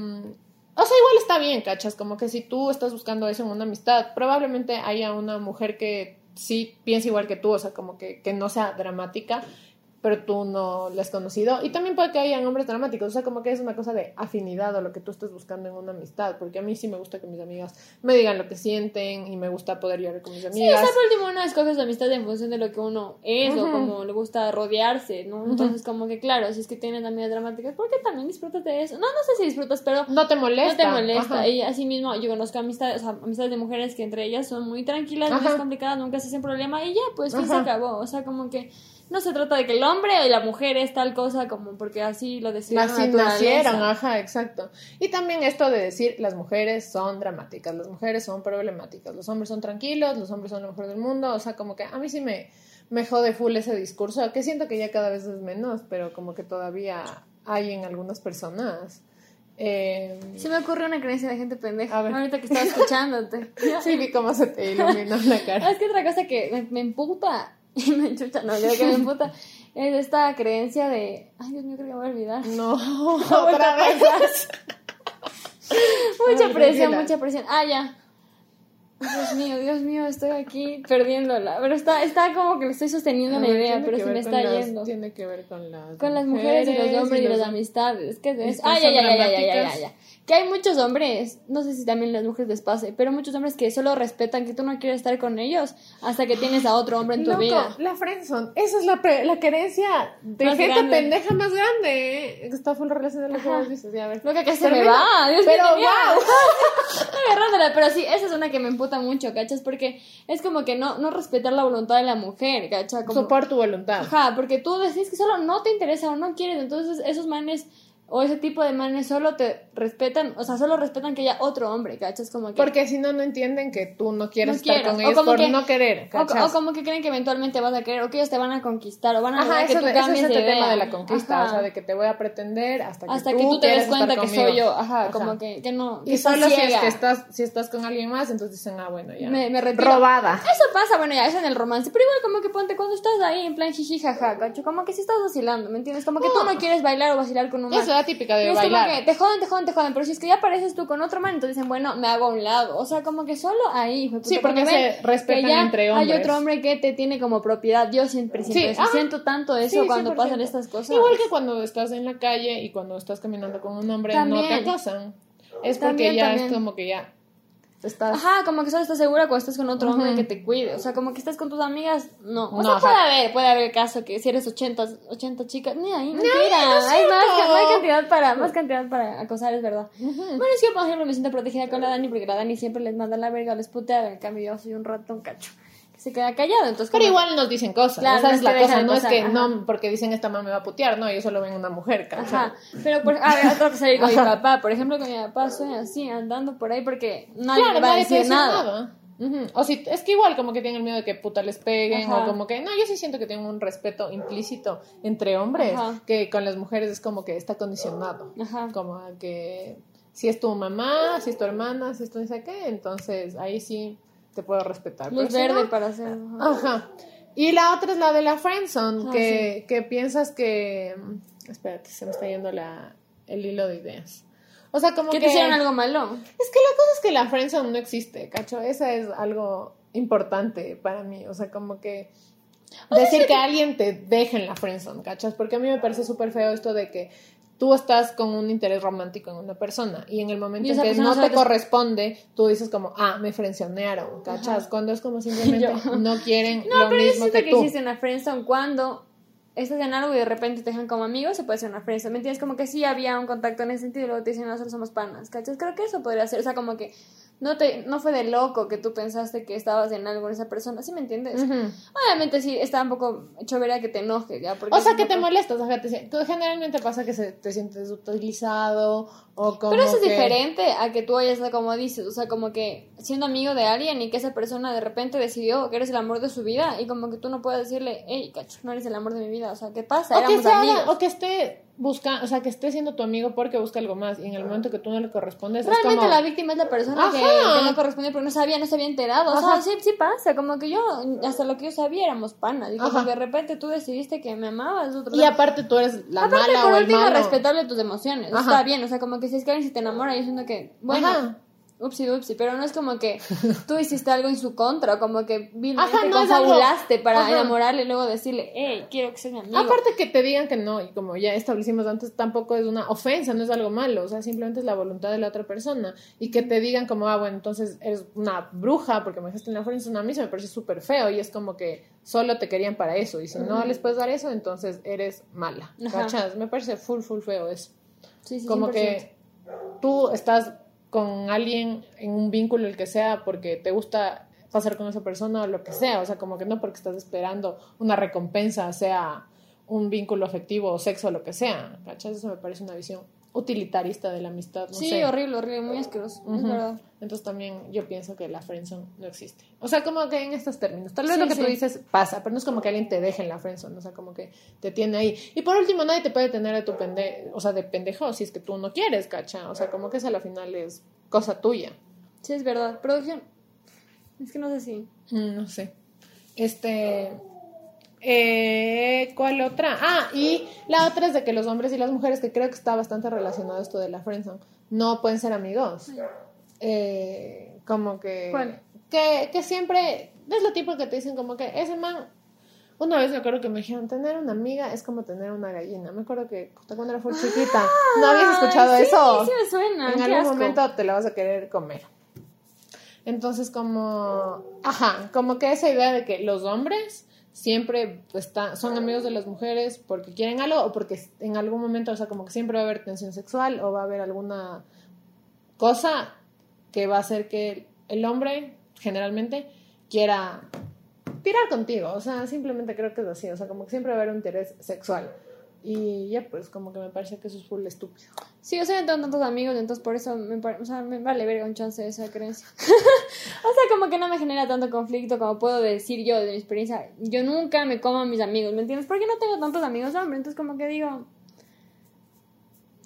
o sea, igual está bien, ¿cachas? Como que si tú estás buscando eso en una amistad, probablemente haya una mujer que sí piensa igual que tú, o sea, como que, que no sea dramática, pero tú no la has conocido. Y también puede que hayan hombres dramáticos, o sea, como que es una cosa de afinidad o lo que tú estés buscando en una amistad, porque a mí sí me gusta que mis amigas me digan lo que sienten y me gusta poder llorar con mis Sí, o amigas. sea, por último uno escoge su amistad en función de lo que uno es o Ujú. como le gusta rodearse, ¿no? Entonces, como que claro, si es que tienes amigas dramáticas, ¿por qué también disfrutas de eso? No, no sé si disfrutas, pero no te molesta. no te molesta. Ajá. Y así mismo yo conozco amistades, o sea, amistades de mujeres que entre ellas son muy tranquilas, muy complicadas, nunca se hacen problema y ya, pues fin se acabó. O sea, como que no se trata de que el hombre y la mujer es tal cosa como porque así lo decidieron Así nacieron, ajá, exacto. Y también esto de decir las mujeres son dramáticas, las mujeres son problemáticas, los hombres son tranquilos, los hombres son lo mejor del mundo, o sea, como que a mí sí me, me jode full ese discurso, que siento que ya cada vez es menos, pero como que todavía hay en algunas personas. Eh, Se me ocurre una creencia de gente pendeja. A ver. Ahorita que estaba escuchándote. sí, vi cómo se te iluminó la cara. Es que otra cosa que me, me emputa y me chucha, no, creo que me emputa es esta creencia de. Ay, Dios mío, creo que voy a olvidar. No, otra vez. Mucha presión, mucha presión. Ah, ya. Dios mío, Dios mío, estoy aquí perdiéndola. Pero está, está como que le estoy sosteniendo la idea, pero se me está yendo. Tiene que ver con las Con las mujeres y los hombres y, las amistades. ¿Qué es eso? Ah, ya, ya, ya, ya, ya, ya, ya. Que hay muchos hombres, no sé si también las mujeres les pase, pero muchos hombres que solo respetan que tú no quieres estar con ellos hasta que tienes a otro hombre en tu Loco, vida. la friendzone, esa es la, pre- la creencia de Más gente grande. pendeja más grande. ¿eh? Está full relacionada a lo que Ajá. vos dices, ya a ver. Loca, que se me va. Dios Pero wow. Agarrándola, pero sí, esa es una que me emputa mucho, ¿cachas? Porque es como que no, no respetar la voluntad de la mujer, ¿cachas? Como, Por tu voluntad. Ajá, porque tú decís que solo no te interesa o no quieres, entonces esos manes o ese tipo de manes solo te respetan, o sea, solo respetan que haya otro hombre, ¿cachas? Como que... Porque si no, no entienden que tú no quieres No estar con ellos por que- no querer, o, ¿cachas? o como que creen que eventualmente vas a querer, o que ellos te van a conquistar, o van a Ajá, que tú de- ese cambies es de este tema idea. de la conquista, Ajá. o sea, de que te voy a pretender hasta que Hasta tú que tú te des cuenta que conmigo. soy yo, ajá, Ajá. como que, que no, que Y solo si es que estás, si estás con alguien más, entonces dicen, ah, bueno, ya. Me- me retiro. Robada. Eso pasa, bueno, ya, eso en el romance. Pero igual, como que ponte cuando estás ahí en plan jiji jaja, cacho. Como que si estás vacilando, ¿me entiendes? Como que tú No. quieres bailar o vacilar con un man. Eso es la típica de es como bailar. que te joden, te joden, te joden. Pero si es que ya apareces tú con otro man, entonces dicen, bueno, me hago a un lado. O sea, como que solo ahí, puta, Sí, porque se respetan entre Hay hombres. otro hombre que te tiene como propiedad. Yo siempre, siempre Sí, siento tanto eso Sí, cuando 100%. pasan estas cosas. Igual que cuando estás en la calle y cuando estás caminando con un hombre no te acosan. Es porque También, ya también. es como que ya estás... Ajá, como que solo estás segura cuando estás con otro hombre que te cuide. O sea, como que estás con tus amigas, no. O No, sea, ajá. puede haber, puede haber el caso que si eres 80, 80 chicas, ni ahí, mentira. no es hay más cantidad para, más cantidad para acosar, es verdad. Bueno, es que yo, por ejemplo, me siento protegida con la Dani porque la Dani siempre les manda la verga, les putea, en cambio yo soy un ratón cacho. Se queda callado, entonces Pero igual nos dicen cosas, Claro, esa no es la cosa, no es que ajá. no, porque dicen esta mamá me va a putear, no, ellos solo ven una mujer. Ajá, pero por, a ver, tengo que salir con mi papá. Por ejemplo, con mi papá soy así, andando por ahí porque nadie Claro, va a decir dice nada. Ujú. O si es que igual como que tienen miedo de que puta les peguen Ajá. o como que no, yo sí siento que tienen un respeto implícito entre hombres Ajá. que con las mujeres es como que está condicionado. Ajá. Como que si es tu mamá, si es tu hermana, si es tu no sé qué, entonces ahí sí te puedo respetar. Luz Pero si verde no- para hacer. ajá. Y la otra es la de la friendzone, Ah, que, que piensas que... Espérate, se me está yendo la, el hilo de ideas. O sea, como ¿Que que... te hicieron algo malo? Es que la cosa es que la friendzone no existe, cacho. Esa es algo importante para mí. O sea, como que decir que alguien te deje en la friendzone, cachas. Porque a mí me parece súper feo esto de que tú estás con un interés romántico en una persona y en el momento en que no te corresponde, tú dices como, ah, me frencionearon, cachas. Cuando es como simplemente Yo. no quieren No, lo pero yo mismo que, que, tú. hiciste una friendzone cuando estás en algo y de repente te dejan como amigos, se puede hacer una friendzone. ¿Me entiendes? Como que sí había un contacto en ese sentido y luego te dicen, nosotros somos panas, ¿cachas? Creo que eso podría ser, o sea, como que no te no fue de loco que tú pensaste que estabas en algo con esa persona, ¿sí me entiendes? Obviamente sí, está un poco chévere que te enoje, ¿ya? Porque O sea, que te molestas, o sea, te, tú generalmente pasa que se, te sientes utilizado o como Pero eso es que- diferente a que tú hayas, como dices, o sea, como que siendo amigo de alguien y que esa persona de repente decidió que eres el amor de su vida y como que tú no puedes decirle, hey, cacho, no eres el amor de mi vida, o sea, ¿qué pasa? O que, Éramos sea- amigos. o que esté buscando, o sea, que esté siendo tu amigo porque busca algo más y en el momento que tú no le correspondes es Realmente como... la víctima es la persona que, que no corresponde porque no sabía, no se había enterado. O sea, sí, sí pasa. Como que yo, hasta lo que yo sabía, éramos panas. Y como que de repente tú decidiste que me amabas. Otro Y aparte tú eres la Aparte, mala por o el último, malo. respetable tus emociones. Está bien, o sea, como que si es que alguien se te enamora, yo siento que, bueno, Ajá. upsi dupsi, pero no es como que tú hiciste algo en su contra, como que vilmente Ajá, no confabulaste para Ajá. enamorarle y luego decirle, hey, quiero que seas mi amigo. Aparte que te digan que no, y como ya establecimos antes, tampoco es una ofensa, no es algo malo, o sea, simplemente es la voluntad de la otra persona. Y que te digan como, ah, bueno, entonces eres una bruja porque me dejaste en la friendzone, a mí se me parece súper feo y es como que solo te querían para eso. Y si no les puedes dar eso, entonces eres mala. ¿Cachas? Me parece full, full feo eso. Sí, sí, como 100%. que tú estás con alguien en un vínculo el que sea porque te gusta pasar con esa persona o lo que sea, o sea, como que no porque estás esperando una recompensa, sea un vínculo afectivo o sexo o lo que sea, ¿cachas? Eso me parece una visión utilitarista de la amistad, no Sí, sé. horrible, horrible, muy asqueroso, es verdad. Entonces también yo pienso que la friendzone no existe. O sea, como que en estos términos. Tal vez Sí, lo que tú dices pasa, pero no es como que alguien te deje en la friendzone, o sea, como que te tiene ahí. Y por último, nadie te puede tener de tu pende o sea, de pendejo si es que tú no quieres, ¿cacha? O sea, como que eso a la final es cosa tuya. Sí, es verdad. Producción. Es que no sé si. Mm, no sé. Este. Eh, ¿Cuál otra? Ah, y la otra es de que los hombres y las mujeres, que creo que está bastante relacionado esto de la friendzone, no pueden ser amigos. Eh, como que, ¿Cuál? que. Que siempre. Es lo tipo que te dicen, como que ese man. Una vez me acuerdo que me dijeron, tener una amiga es como tener una gallina. Me acuerdo que cuando era full chiquita, ¿no habías escuchado Ay, eso? Sí, sí me suena. en algún asco. momento te la vas a querer comer. Entonces, como, ajá, como que esa idea de que los hombres siempre están, son amigos de las mujeres porque quieren algo o porque en algún momento, o sea, como que siempre va a haber tensión sexual o va a haber alguna cosa que va a hacer que el hombre generalmente quiera tirar contigo, o sea, simplemente creo que es así, o sea, como que siempre va a haber un interés sexual. Y ya, pues, como que me parece que eso es full estúpido. Sí, o sea, yo tengo tantos amigos, entonces por eso me, o sea, me vale verga un chance de esa creencia. o sea, como que no me genera tanto conflicto como puedo decir yo de mi experiencia. Yo nunca me como a mis amigos, ¿me entiendes? Porque no tengo tantos amigos hombres, entonces como que digo,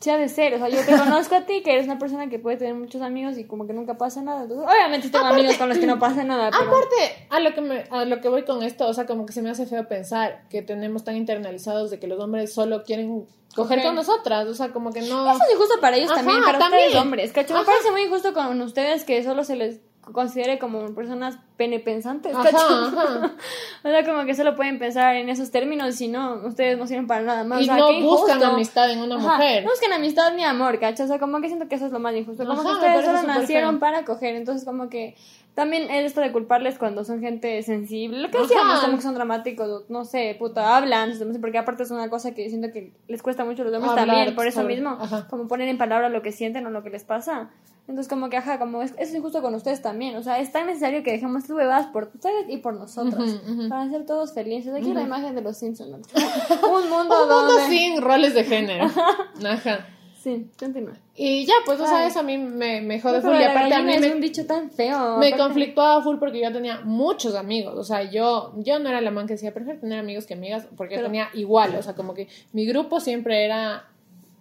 sí ha de ser, o sea, yo te conozco a ti, que eres una persona que puede tener muchos amigos y como que nunca pasa nada. Entonces, obviamente tengo amigos con los que no pasa nada, pero... Aparte, a lo que me, a lo que voy con esto, o sea, como que se me hace feo pensar que tenemos tan internalizados de que los hombres solo quieren coger con nosotras, o sea, como que no. Eso es injusto para ellos Ajá, también, para también. ustedes hombres, ¿cacho? Me Ajá. parece muy injusto con ustedes que solo se les considere como personas penepensantes, Ajá, ajá. o sea, como que solo pueden pensar en esos términos si no, ustedes no sirven para nada más. Y o sea, no buscan amistad en una Ajá, mujer. No buscan amistad ni amor, ¿cachai? O sea, como que siento que eso es lo más injusto. Como que ustedes solo nacieron feo. para coger, entonces como que también es esto de culparles cuando son gente sensible. Lo que decíamos, como que son dramáticos, no sé, puta, hablan, no sé, porque aparte es una cosa que siento que les cuesta mucho los hombres Hablar también, por eso mismo, como poner en palabras lo que sienten o lo que les pasa. Entonces como que, ajá, como es, es injusto con ustedes también, o sea, es tan necesario que dejemos huevadas por ustedes y por nosotros, para ser todos felices. Aquí la imagen de los Simpsons. Un mundo Un mundo sin roles de género. Ajá. Sí, continúa. Y ya, pues, o sea, eso a mí me, me jode No, full. Y aparte a mí es me, un dicho tan feo. me aparte- conflictuaba full porque yo tenía muchos amigos. O sea, yo, yo no era la man que decía, prefiero tener amigos que amigas, porque yo tenía igual. O sea, como que mi grupo siempre era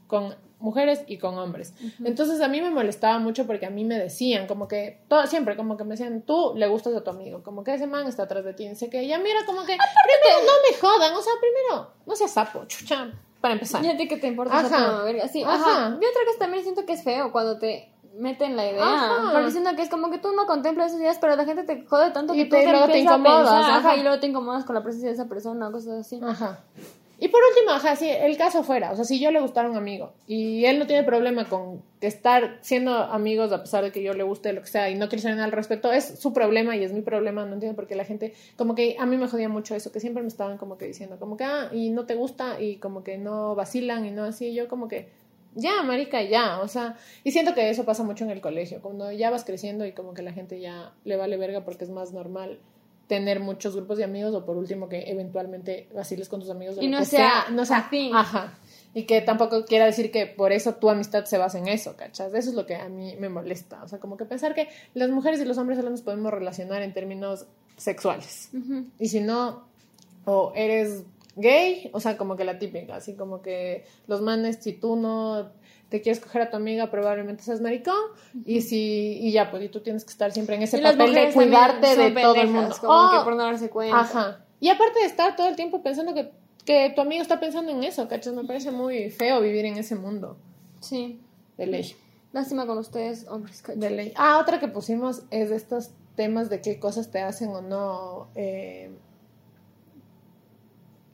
con mujeres y con hombres. Entonces a mí me molestaba mucho porque a mí me decían, como que, todo, siempre, como que me decían, tú le gustas a tu amigo, como que ese man está atrás de ti. Y sé que ya mira, como que, primero no me jodan, o sea, primero, no seas sapo, chucha, para empezar. ¿Y a ti qué te importa Ajá. verga? Sí, ajá. Ajá. Yo otra cosa también siento que es feo cuando te meten la idea. Ajá. Porque siento que es como que tú no contemplas esas ideas, pero la gente te jode tanto Y que tú te- luego te incomodas, pensar, ajá. Ajá, y luego te incomodas con la presencia de esa persona o cosas así. Ajá. Y por último, ajá, si el caso fuera, o sea, si yo le gustara un amigo y él no tiene problema con estar siendo amigos a pesar de que yo le guste lo que sea y no quiere nada al respecto, es su problema y es mi problema, no entiendo por qué la gente, como que a mí me jodía mucho eso, que siempre me estaban como que diciendo, como que, ah, y no te gusta y como que no vacilan y no así, yo como que, ya, marica, ya, o sea, y siento que eso pasa mucho en el colegio, cuando ya vas creciendo y como que la gente ya le vale verga porque es más normal tener muchos grupos de amigos o por último que eventualmente vaciles con tus amigos o Y no sea no sea afín. ajá y que tampoco quiera decir que por eso tu amistad se basa en eso, ¿cachas? Eso es lo que a mí me molesta, o sea, como que pensar que las mujeres y los hombres solo nos podemos relacionar en términos sexuales Ujú. y si no o eres gay, o sea, como que la típica, así como que los manes, si tú no te quieres coger a tu amiga, probablemente seas maricón, y si, y ya, pues, y tú tienes que estar siempre en ese Y papel de cuidarte de todo el mundo. Como Oh, que por no darse cuenta. Ajá. Y aparte de estar todo el tiempo pensando que, que tu amigo está pensando en eso, ¿cachas? Me parece muy feo vivir en ese mundo Sí. de ley. Lástima con ustedes, hombres. cacho. De ley. Ah, otra que pusimos es de estos temas de qué cosas te hacen o no. eh,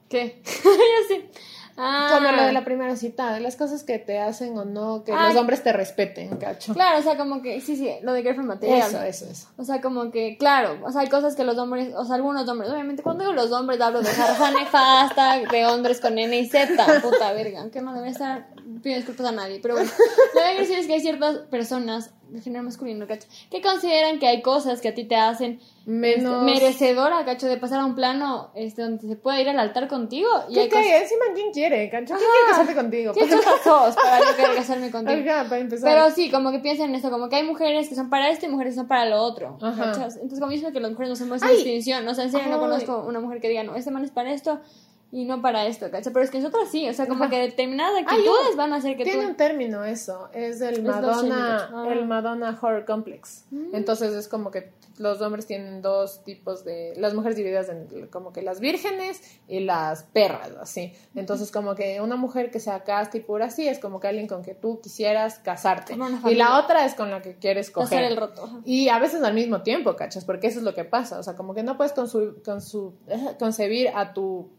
¿Qué? ya sé. Ah. Como lo de la primera cita, de las cosas que te hacen o no, que los hombres te respeten, cacho. Claro, o sea, como que, sí, sí, lo de girlfriend material. Eso, eso, eso. O sea, como que, claro, o sea, hay cosas que los hombres, o sea, algunos hombres, obviamente, cuando digo los hombres hablo de jarza nefasta, de hombres con N y Z, puta verga, aunque no debe estar, pido disculpas a nadie, pero bueno, lo que quiero decir es que hay ciertas personas de género masculino, cacho, que consideran que hay cosas que a ti te hacen Menos. este, merecedora, cacho, de pasar a un plano este, donde se pueda ir al altar contigo. Y ¿Qué hay cosas? Encima, ¿quién quiere, cacho? ¿Quién quiere casarte contigo? ¿Qué chutas sos para yo querer casarme contigo? Ajá, para empezar. Pero sí, como que piensan en esto, como que hay mujeres que son para esto y mujeres que son para lo otro. Ajá. ¿cachas? Entonces, como dicen que las mujeres no hacemos esa distinción. O sea, en serio no conozco una mujer que diga, no, este man es para esto y no para esto, ¿cachai? Pero es que nosotras sí, o sea, como Ajá. que determinadas actitudes van a hacer que Tiene tú... un término eso, es el Madonna, ah. el Madonna Horror Complex. Mm. Entonces es como que los hombres tienen dos tipos de, las mujeres divididas en como que las vírgenes y las perras, así. Entonces como que una mujer que sea casta y pura así es como que alguien con que tú quisieras casarte. Y la otra es con la que quieres coger. el roto. Y a veces al mismo tiempo, ¿cachas? Porque eso es lo que pasa. O sea, como que no puedes consu- consu- eh, concebir a tu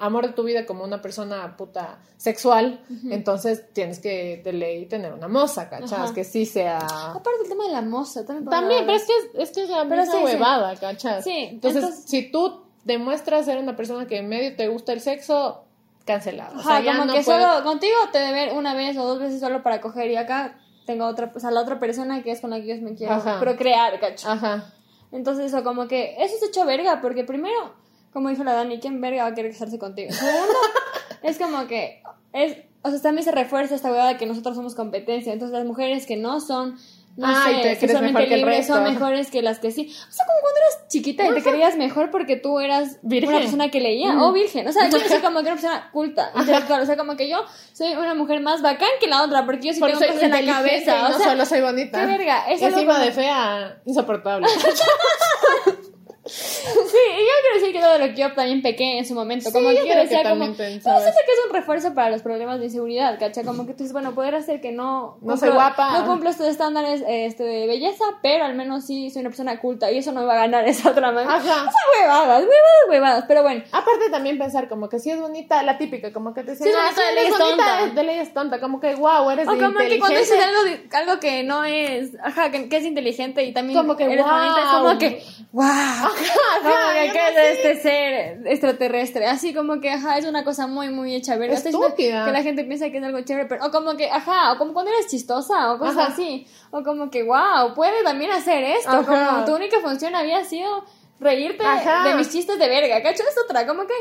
amor de tu vida como una persona puta sexual. Entonces tienes que de ley tener una moza, ¿cachas? Ajá. Que sí sea... Aparte el tema de la moza, también... También, pero es que es, que es la Pero misma sí, sí. huevada, ¿cachas? Sí, Entonces, entonces- si tú demuestras ser una persona que en medio te gusta el sexo, cancelado. O Ajá, sea, ya como no que puedo- solo contigo te de ver una vez o dos veces solo para coger y acá tengo otra, o sea, la otra persona que es con la que yo me quiero Ajá. procrear, ¿cacho? Ajá. Entonces eso como que eso es hecho verga porque primero, como dijo la Dani, ¿quién verga va a querer casarse contigo? Segundo, es como que es, o sea, también se refuerza esta hueá de que nosotros somos competencia, entonces las mujeres que no son no Ah, y sé, sexualmente libres son mejores que las que sí. O sea, como cuando eras chiquita y te creías mejor porque tú eras Virgen. una persona que leía o virgen. O sea, yo soy como que una persona culta, intelectual. O sea, como que yo soy una mujer más bacán que la otra porque yo sí tengo cosas en la cabeza. y O no sea, solo soy bonita. qué verga, es algo como- de fea, insoportable. Sí, y yo quiero decir que todo lo que yo también pequé en su momento. Como Sí, que yo yo creo que decía como, también pero siento que es un refuerzo para los problemas de inseguridad, ¿cachai? Como que tú dices, bueno, poder hacer que no... No soy guapa. No cumplo estos estándares este, de belleza, pero al menos sí soy una persona culta y eso no me va a ganar esa otra mano. Ajá. Esas huevadas, huevadas, huevadas, pero bueno. Aparte también pensar como que si es bonita, la típica, como que te dicen, Sí, bonita, si de ley eres es bonita, tonta". es de ley es tonta, como que wow, eres O como que cuando dices algo, de- algo que no es, ajá, que, que es inteligente y también Como que, eres wow. bonita, es como que, wow, como que, yo ¿qué no es sé. este ser extraterrestre? Así como que, ajá, es una cosa muy, muy hecha Estúpida. Que la gente piensa que es algo chévere, pero, o como que, ajá, o como cuando eres chistosa, o cosas Ajá. así, o como que, wow, puede también hacer esto, Ajá. como tu única función había sido reírte Ajá. de mis chistes de verga, ¿cacho? Es otra, como que,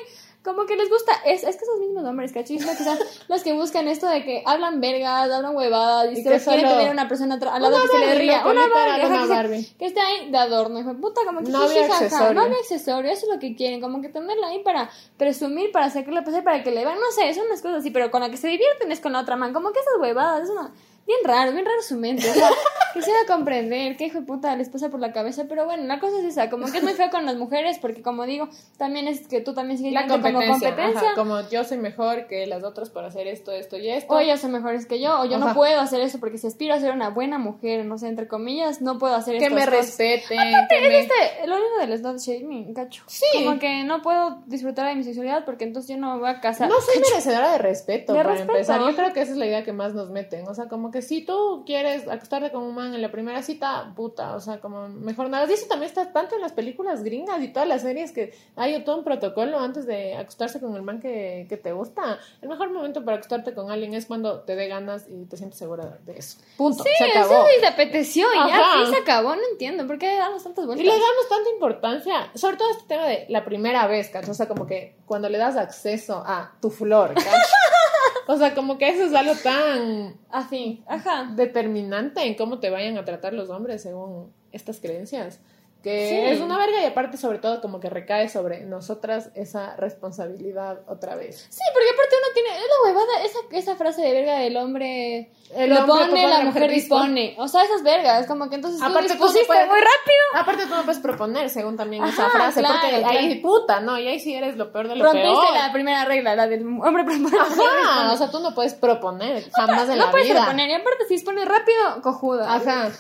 como que les gusta, es, es que esos mismos hombres, ¿cacho? Y es lo que son los que buscan esto de que hablan vergas, hablan huevadas, y, que quieren tener una persona al lado que se le Barbie, ría, una Barbie, una que, se- Barbie. que esté ahí de adorno, hijo de puta, como que No había accesorio. no había accesorio, eso es lo que quieren, como que tenerla ahí para presumir, para sacarle pasar, para que le vean, no sé, son unas cosas así, pero con la que se divierten es con la otra man, como que esas huevadas, es una... Bien raro, bien raro su mente. O sea, quisiera comprender qué hijo de puta les pasa por la cabeza, pero bueno, la cosa es esa, como que es muy feo con las mujeres, porque como digo, también es que tú también sigues La viendo como competencia, competencia. ajá, como yo soy mejor que las otras por hacer esto, esto y esto. O ellas son mejores que yo, o yo no puedo hacer eso porque si aspiro a ser una buena mujer, no sé, entre comillas, no puedo hacer que estas me cosas. respeten, Aparte, que es me... este, lo mismo del slut shaming, cacho. Sí. Como que no puedo disfrutar de mi sexualidad porque entonces yo no me voy a casar. No soy merecedora de respeto, para respeto. empezar. Yo creo que esa es la idea que más nos meten. O sea, como que si tú quieres acostarte con un man en la primera cita, puta, o sea, como mejor nada. Y eso también está tanto en las películas gringas y todas las series que hay todo un protocolo antes de acostarse con el man que, que te gusta. El mejor momento para acostarte con alguien es cuando te dé ganas y te sientes segura de eso. Punto. Sí, se acabó. eso sí te apeteció y ya sí se acabó, no entiendo por qué damos tantas Y vueltas. le damos tanta importancia, sobre todo este tema de la primera vez, ¿cachai? O sea, como que cuando le das acceso a tu flor, ¿cachai? O sea, como que eso es algo tan Así, ajá. determinante en cómo te vayan a tratar los hombres según estas creencias. Que Sí. es una verga y aparte sobre todo como que recae sobre nosotras esa responsabilidad otra vez. Sí, porque aparte uno tiene, es la huevada, esa, esa frase de del hombre El propone, hombre propone, la mujer dispone. dispone. O sea, esas vergas, como que entonces tú Aparte, tú no dispusiste puedes- muy rápido. Aparte tú no puedes proponer según también esa Ajá, frase, claro, porque claro. ahí puta, ¿no? Y ahí sí eres lo peor de lo Rompiste peor. la primera regla, la del hombre propone. Ajá, dispone. o sea, tú no puedes proponer jamás en no la puedes vida. proponer, y aparte si dispones rápido, cojuda. Ajá.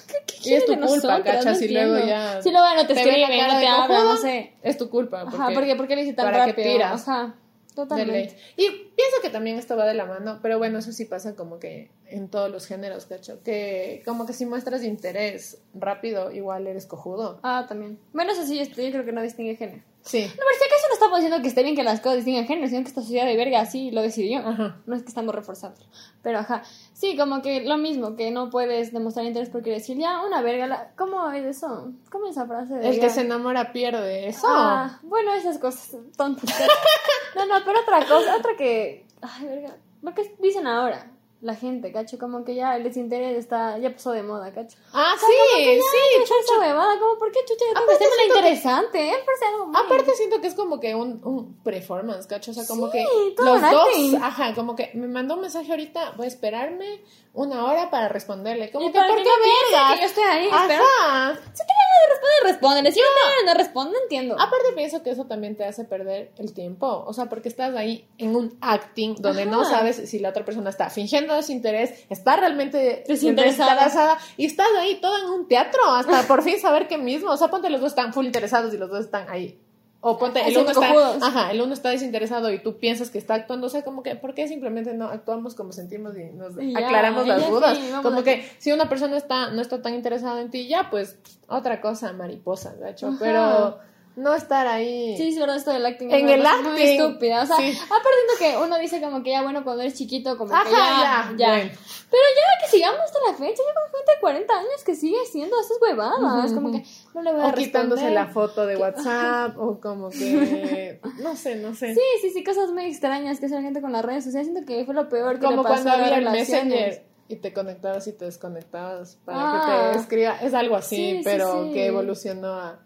¿Qué Y es tu de culpa, nosotras? ¿cachas? No si luego ya. Si luego no te la escriben, no de te hablan, no sé. Es tu culpa. Porque Ajá, porque ¿por qué le hice tan para que rápido? tiras. Ajá, de totalmente. Y pienso que también esto va de la mano, pero bueno, eso sí pasa como que en todos los géneros, ¿cacho? Que como que si muestras interés rápido, igual eres cojudo. Ah, también. Bueno, eso sí, esto yo creo que no distingue género. Sí. No, pero si acaso no estamos diciendo que esté bien que las cosas distingan género, sino que esta sociedad de verga así lo decidió. Ajá. No es que estamos reforzándolo. Pero ajá. Sí, como que lo mismo, que no puedes demostrar interés porque decir ya una verga. La... ¿Cómo es eso? ¿Cómo es esa frase? De El ya? que se enamora pierde. Eso. Ah, bueno, esas cosas tontas. no, no, pero otra cosa, otra que. Ay, verga. Lo que dicen ahora, la gente, cacho, como que ya el desinterés está, ya pasó de moda, cacho. Ah, O sea, como sí, ya, sí. esa huevada, como, ¿por qué chucha? Aparte es que- interesante, ¿eh? Parece algo muy... Aparte siento que es como que un, un performance, ¿cacho? O sea, como Sí, que los dos, acting. ajá, como que me mandó un mensaje ahorita, voy a esperarme una hora para responderle. Como que, ¿por qué vergas? yo estoy ahí. Ajá. Si quieren responder, responden. Si no quieren, no responden, entiendo. Aparte pienso que eso también te hace perder el tiempo, o sea, porque estás ahí en un acting donde no sabes si la otra persona está fingiendo desinterés, está realmente desinteresada, y estás ahí todo en un teatro hasta por fin saber qué mismo, o sea, ponte los dos están full interesados y los dos están ahí. O ponte, el uno, está, ajá, el uno está desinteresado y tú piensas que está actuando, o sea, como que, ¿por qué simplemente no actuamos como sentimos y nos Y ya, aclaramos las ya dudas? sí, como que si una persona está, no está tan interesada en ti, ya, pues, otra cosa, mariposa, gacho, Ajá. pero no estar ahí. Sí, verdad, esto del acting. En el verdad, Muy acting, estúpida. O sea, sí. aparte siento que uno dice como que ya, bueno, cuando eres chiquito, como que ya, ya, ya. bueno. Pero ya que sigamos hasta la fecha, lleva gente de 40 años que sigue haciendo esas huevadas. Ujú, Como que no le voy a O quitándose la foto de WhatsApp, o como que, no sé, no sé. Sí, sí, sí, cosas muy extrañas que hace la gente con las redes sociales. Siento que fue lo peor que como le pasó cuando había el. Messenger y te conectabas y te desconectabas para Ah. que te escriba. Es algo así, Sí, sí, pero sí. que evolucionó a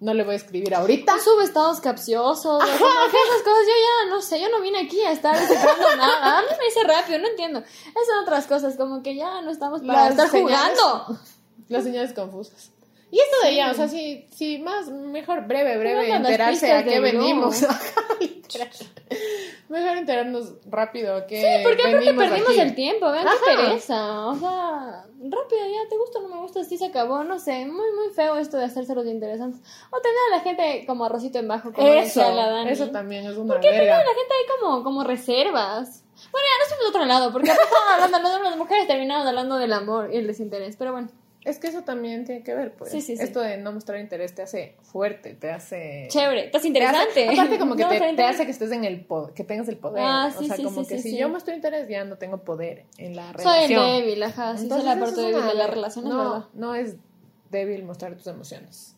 no le voy a escribir ahorita. Tú subes estados capciosos, esas cosas. Yo ya, no sé, yo no vine aquí a estar descifrando nada. A mí me dice rápido, no entiendo. Esas son otras cosas, como que ya no estamos para Las estar señales. jugando. Las señales confusas. Y esto de ella, o sea, sí, sí, más, mejor breve, breve, enterarse a qué venimos. Mejor enterarnos rápido a qué Sí, porque aparte perdimos aquí. el tiempo, vean qué Ajá. pereza. O sea, rápido, ya te gusta o no me gusta, así se acabó. No sé, muy, muy feo esto de hacerse los interesantes. O tener a la gente como arrocito en bajo, como Eso, la Dani. eso también es una Porque tener verga. a la gente ahí como, como reservas. Bueno, ya no estamos de otro lado, porque estaban hablando de las mujeres, terminamos hablando del amor y el desinterés. Pero bueno, Es que eso también tiene que ver, pues. Sí, sí, sí. Esto de no mostrar interés te hace fuerte, te hace... chévere, estás te hace- interesante. aparte como que No, te, te interesante. hace que estés en el poder, que tengas el poder. Ah, o sea, como que si yo muestro interés ya no tengo poder en la Soy el relación. débil, ajá, sí, soy la parte es débil de la relación, es no, verdad. no es débil mostrar tus emociones.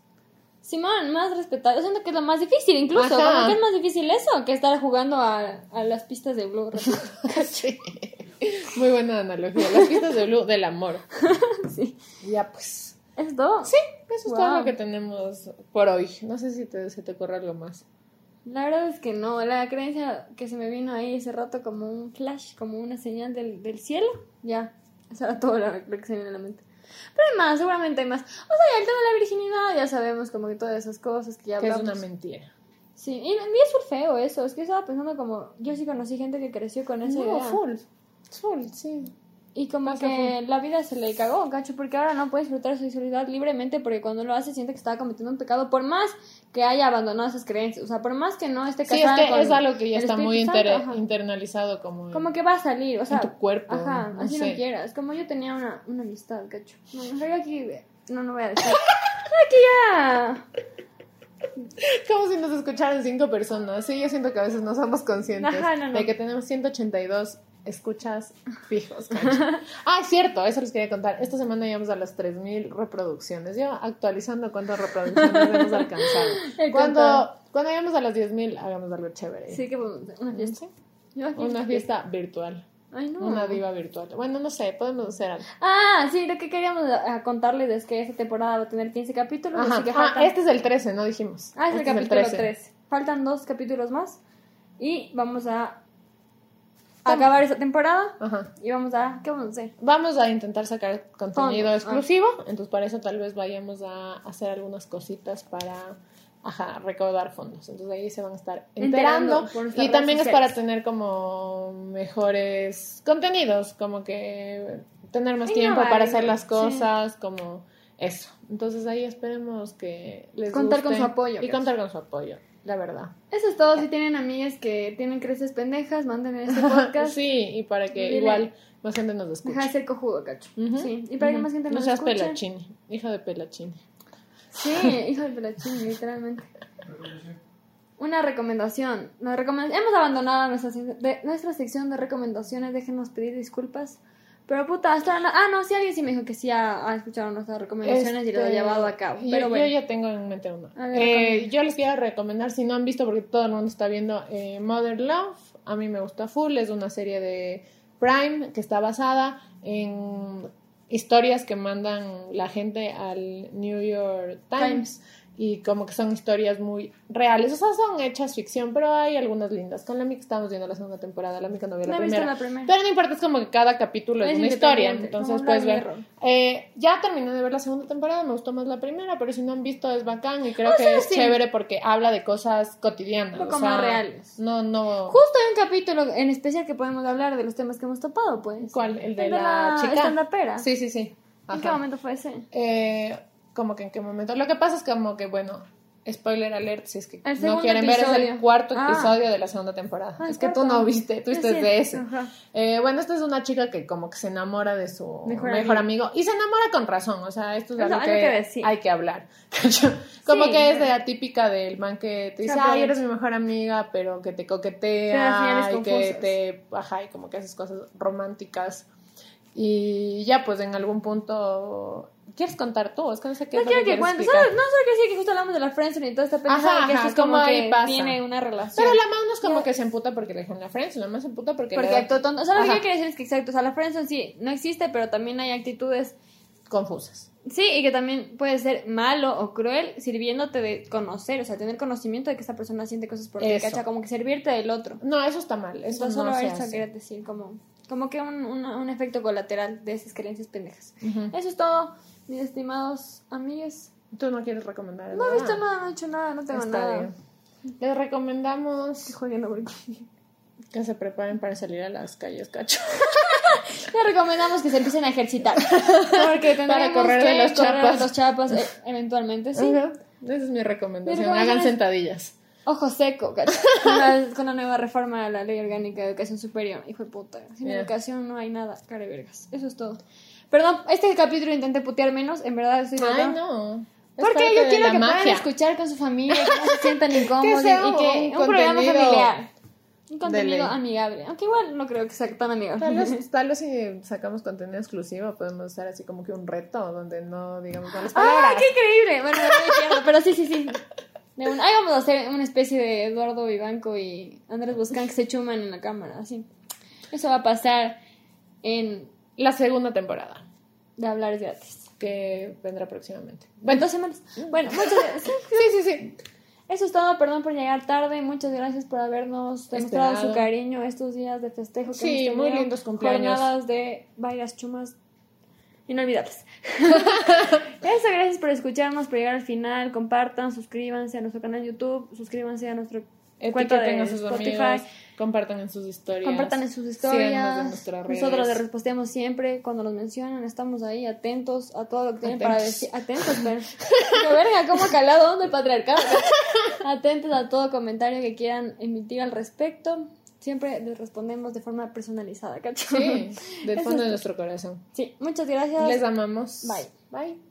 Simón, más respetado. Yo siento que es lo más difícil, incluso. Que es más difícil eso que estar jugando a, a las pistas de Blue. Sí. Muy buena analogía. Las pistas de Blue del amor. sí. Ya pues. Es todo. Sí, eso es todo Wow. lo que tenemos por hoy. No sé si te, se te ocurre algo más. La verdad es que no. La creencia que se me vino ahí ese rato como un flash, como una señal del, del cielo. Ya. Eso era todo lo, que se me vino a la mente. Pero hay más, seguramente hay más. O sea, ya el tema de la virginidad, ya sabemos como que todas esas cosas que ya Que es hablamos. una mentira. Sí, y, y es feo eso. Es que estaba pensando como. Yo sí conocí gente que creció con esa No, idea. full. Full, sí. Y como Pasa que la vida se le cagó, cacho, porque ahora no puede disfrutar su sexualidad libremente porque cuando lo hace siente que está cometiendo un pecado, por más que haya abandonado esas creencias, o sea, por más que no esté Sí, casada es que con es algo que ya está muy inter- Santo, internalizado como, Como que va a salir, o sea, tu cuerpo, Ajá, no así no quieras. Como yo tenía una, una amistad, cacho. No, aquí, no, no voy a decir. aquí ya. Como si nos escucharan cinco personas. Sí, yo siento que a veces no somos conscientes Ajá, no, no. de que tenemos 182 escuchas fijos. cacho. ah, es cierto, eso les quería contar. Esta semana llegamos a las 3000 reproducciones. Yo actualizando cuántas reproducciones hemos alcanzado. El Cuando, cuando lleguemos a las 10000, hagamos algo chévere. Sí, que podemos hacer una fiesta. Una fiesta virtual. Ay, no. Una diva virtual. Bueno, no sé, podemos hacer algo. Ah, sí, lo que queríamos ah, contarles es que esta temporada va a tener 15 capítulos, Ajá. así que Ah, este es el 13, no dijimos. Ah, es el Este capítulo 13. Faltan dos capítulos más. Y vamos a acabar esta temporada. Ajá. Y vamos a. ¿Qué vamos a hacer? Vamos a intentar sacar contenido Fondo, ah. exclusivo, entonces para eso tal vez vayamos a hacer algunas cositas para ajá, recaudar fondos. Entonces ahí se van a estar Enterando Y también es para tener como mejores contenidos, como que tener más tiempo para hacer las sí. cosas, como eso. Entonces ahí esperemos que les Contar con su apoyo, Y pues. contar con su apoyo, la verdad. Eso es todo. Si tienen amigas que tienen creces pendejas, manden este podcast. Sí, y para que Dile. igual más gente nos escuche. Deja de ser cojudo, cacho. Sí. Y para que más gente No nos seas escuche. pelachini, hija de pelachini. Sí, hijo de pelachín, literalmente. Una recomendación. Nos recomend- Hemos abandonado nuestra, de- nuestra sección de recomendaciones. Déjenos pedir disculpas. Pero puta, hasta no- Ah, no, sí, alguien sí me dijo que sí ha, ha escuchado nuestras recomendaciones y lo ha Este, llevado a cabo. yo- Pero yo, bueno. ya tengo en mente una. Ver, Eh, yo les quiero recomendar, si no han visto, porque todo el mundo está viendo eh, Mother Love, a mí me gusta full, es una serie de Prime que está basada en historias que mandan la gente al New York Times. Y como que son historias muy reales, o sea, son hechas ficción, pero hay algunas lindas. Con la Mica estamos viendo la segunda temporada, la Mica no vio No la visto primera. la primera. Pero no importa, es como que cada capítulo es, Es una historia, entonces puedes ver. Eh, ya terminé de ver la segunda temporada, me gustó más la primera, pero si no han visto es bacán y creo O que sea, es sí. chévere porque habla de cosas cotidianas. O sea, reales. No, no. Justo hay un capítulo en especial que podemos hablar de los temas que hemos topado, pues. ¿Cuál? El de El de la, la chica. Sí, sí, sí. ¿En qué Ajá. momento fue ese? Eh, como que en qué momento. Lo que pasa es como que, bueno, spoiler alert, si es que no quieren ver, es el cuarto Ah. episodio de la segunda temporada. Ah, es que tú no viste, tú viste de ese. Eh, bueno, esta es una chica que como que se enamora de su Mejor mejor, amigo. amigo. y se enamora con razón, o sea, esto es algo que, que decir. hay que hablar. como Sí. que es de la típica del man que te dice, ay, eres mi mejor amiga, pero que te coquetea y que te, ajá, y como que haces cosas románticas. Y ya, pues en algún punto, ¿quieres contar tú? Es que no sé qué No es quiero que cuentes. No, solo quiero decir que justo hablamos de la friendzone y toda esta pendejada Ajá, que ajá, esto es como que pasa. tiene una relación. Pero la man no es como que se emputa porque le dejan la friends, la man se emputa porque, Porque le actuó tonto. O sea, lo que yo quiero decir es que exacto, o sea, la friendzone sí no existe, pero también hay actitudes confusas. Sí, y que también puede ser malo o cruel sirviéndote de conocer, o sea, tener conocimiento de que esta persona siente cosas por ti. ¿cacha? Como que servirte del otro. No, eso está mal. Eso no solo eso quería decir, como, como que un, una- un efecto colateral de esas creencias pendejas. Eso es todo, mis estimados amigos. ¿Tú no quieres recomendar No he visto nada, no he hecho nada, no tengo Está nada. bien. Les recomendamos Que jueguen King. que se preparen para salir a las calles, cacho. Les recomendamos que se empiecen a ejercitar. Porque tendremos correr de que los correr chapas. de los chapas eh, eventualmente, sí. Ajá. Esa es mi recomendación. Hagan sentadillas. Ojo seco, cacho. Con la, con la nueva reforma a la ley orgánica de educación superior. Hijo de puta. Sin Ya. educación no hay nada, cara de vergas. Eso es todo. Perdón, este capítulo intenté putear menos. En verdad estoy de Ay, no. Porque yo quiero que puedan escuchar con su familia, que no se sientan incómodos y que un un, programa familiar. Un contenido amigable. Aunque igual no creo que sea tan amigable. Tal vez, tal vez si sacamos contenido exclusivo podemos hacer así como que un reto donde no digamos malas ¡Ah, palabras. qué increíble! Bueno, no pero sí, sí, sí. De un- Ahí vamos a hacer una especie de Eduardo Vivanco y Andrés Boscán que se chuman en la cámara, así. Eso va a pasar en La segunda temporada De Hablar es Gratis. que vendrá próximamente. Bueno, dos semanas. Bueno, muchas gracias. Sí, sí, sí. Eso es todo, perdón por llegar tarde. Muchas gracias por habernos demostrado Esperado. su cariño estos días de festejo. Que Sí, hemos muy lindos cumpleaños. Jornadas de varias chumas inolvidables. Eso, gracias por escucharnos, por llegar al final. Compartan, suscríbanse a nuestro canal de YouTube, suscríbanse a nuestro cuenta de Spotify. amigos, compartan en sus historias. Compartan en sus historias. en. Nosotros les reposteamos siempre cuando nos mencionan. Estamos ahí atentos a todo lo que tienen para decir. Atentos, pero. ¡Qué verga! ¿Cómo calado hondo el patriarcado? Atentos a todo comentario que quieran emitir al respecto. Siempre les respondemos de forma personalizada, ¿cacho? Sí, del fondo de nuestro corazón. Sí, muchas gracias. Les amamos. Bye. Bye.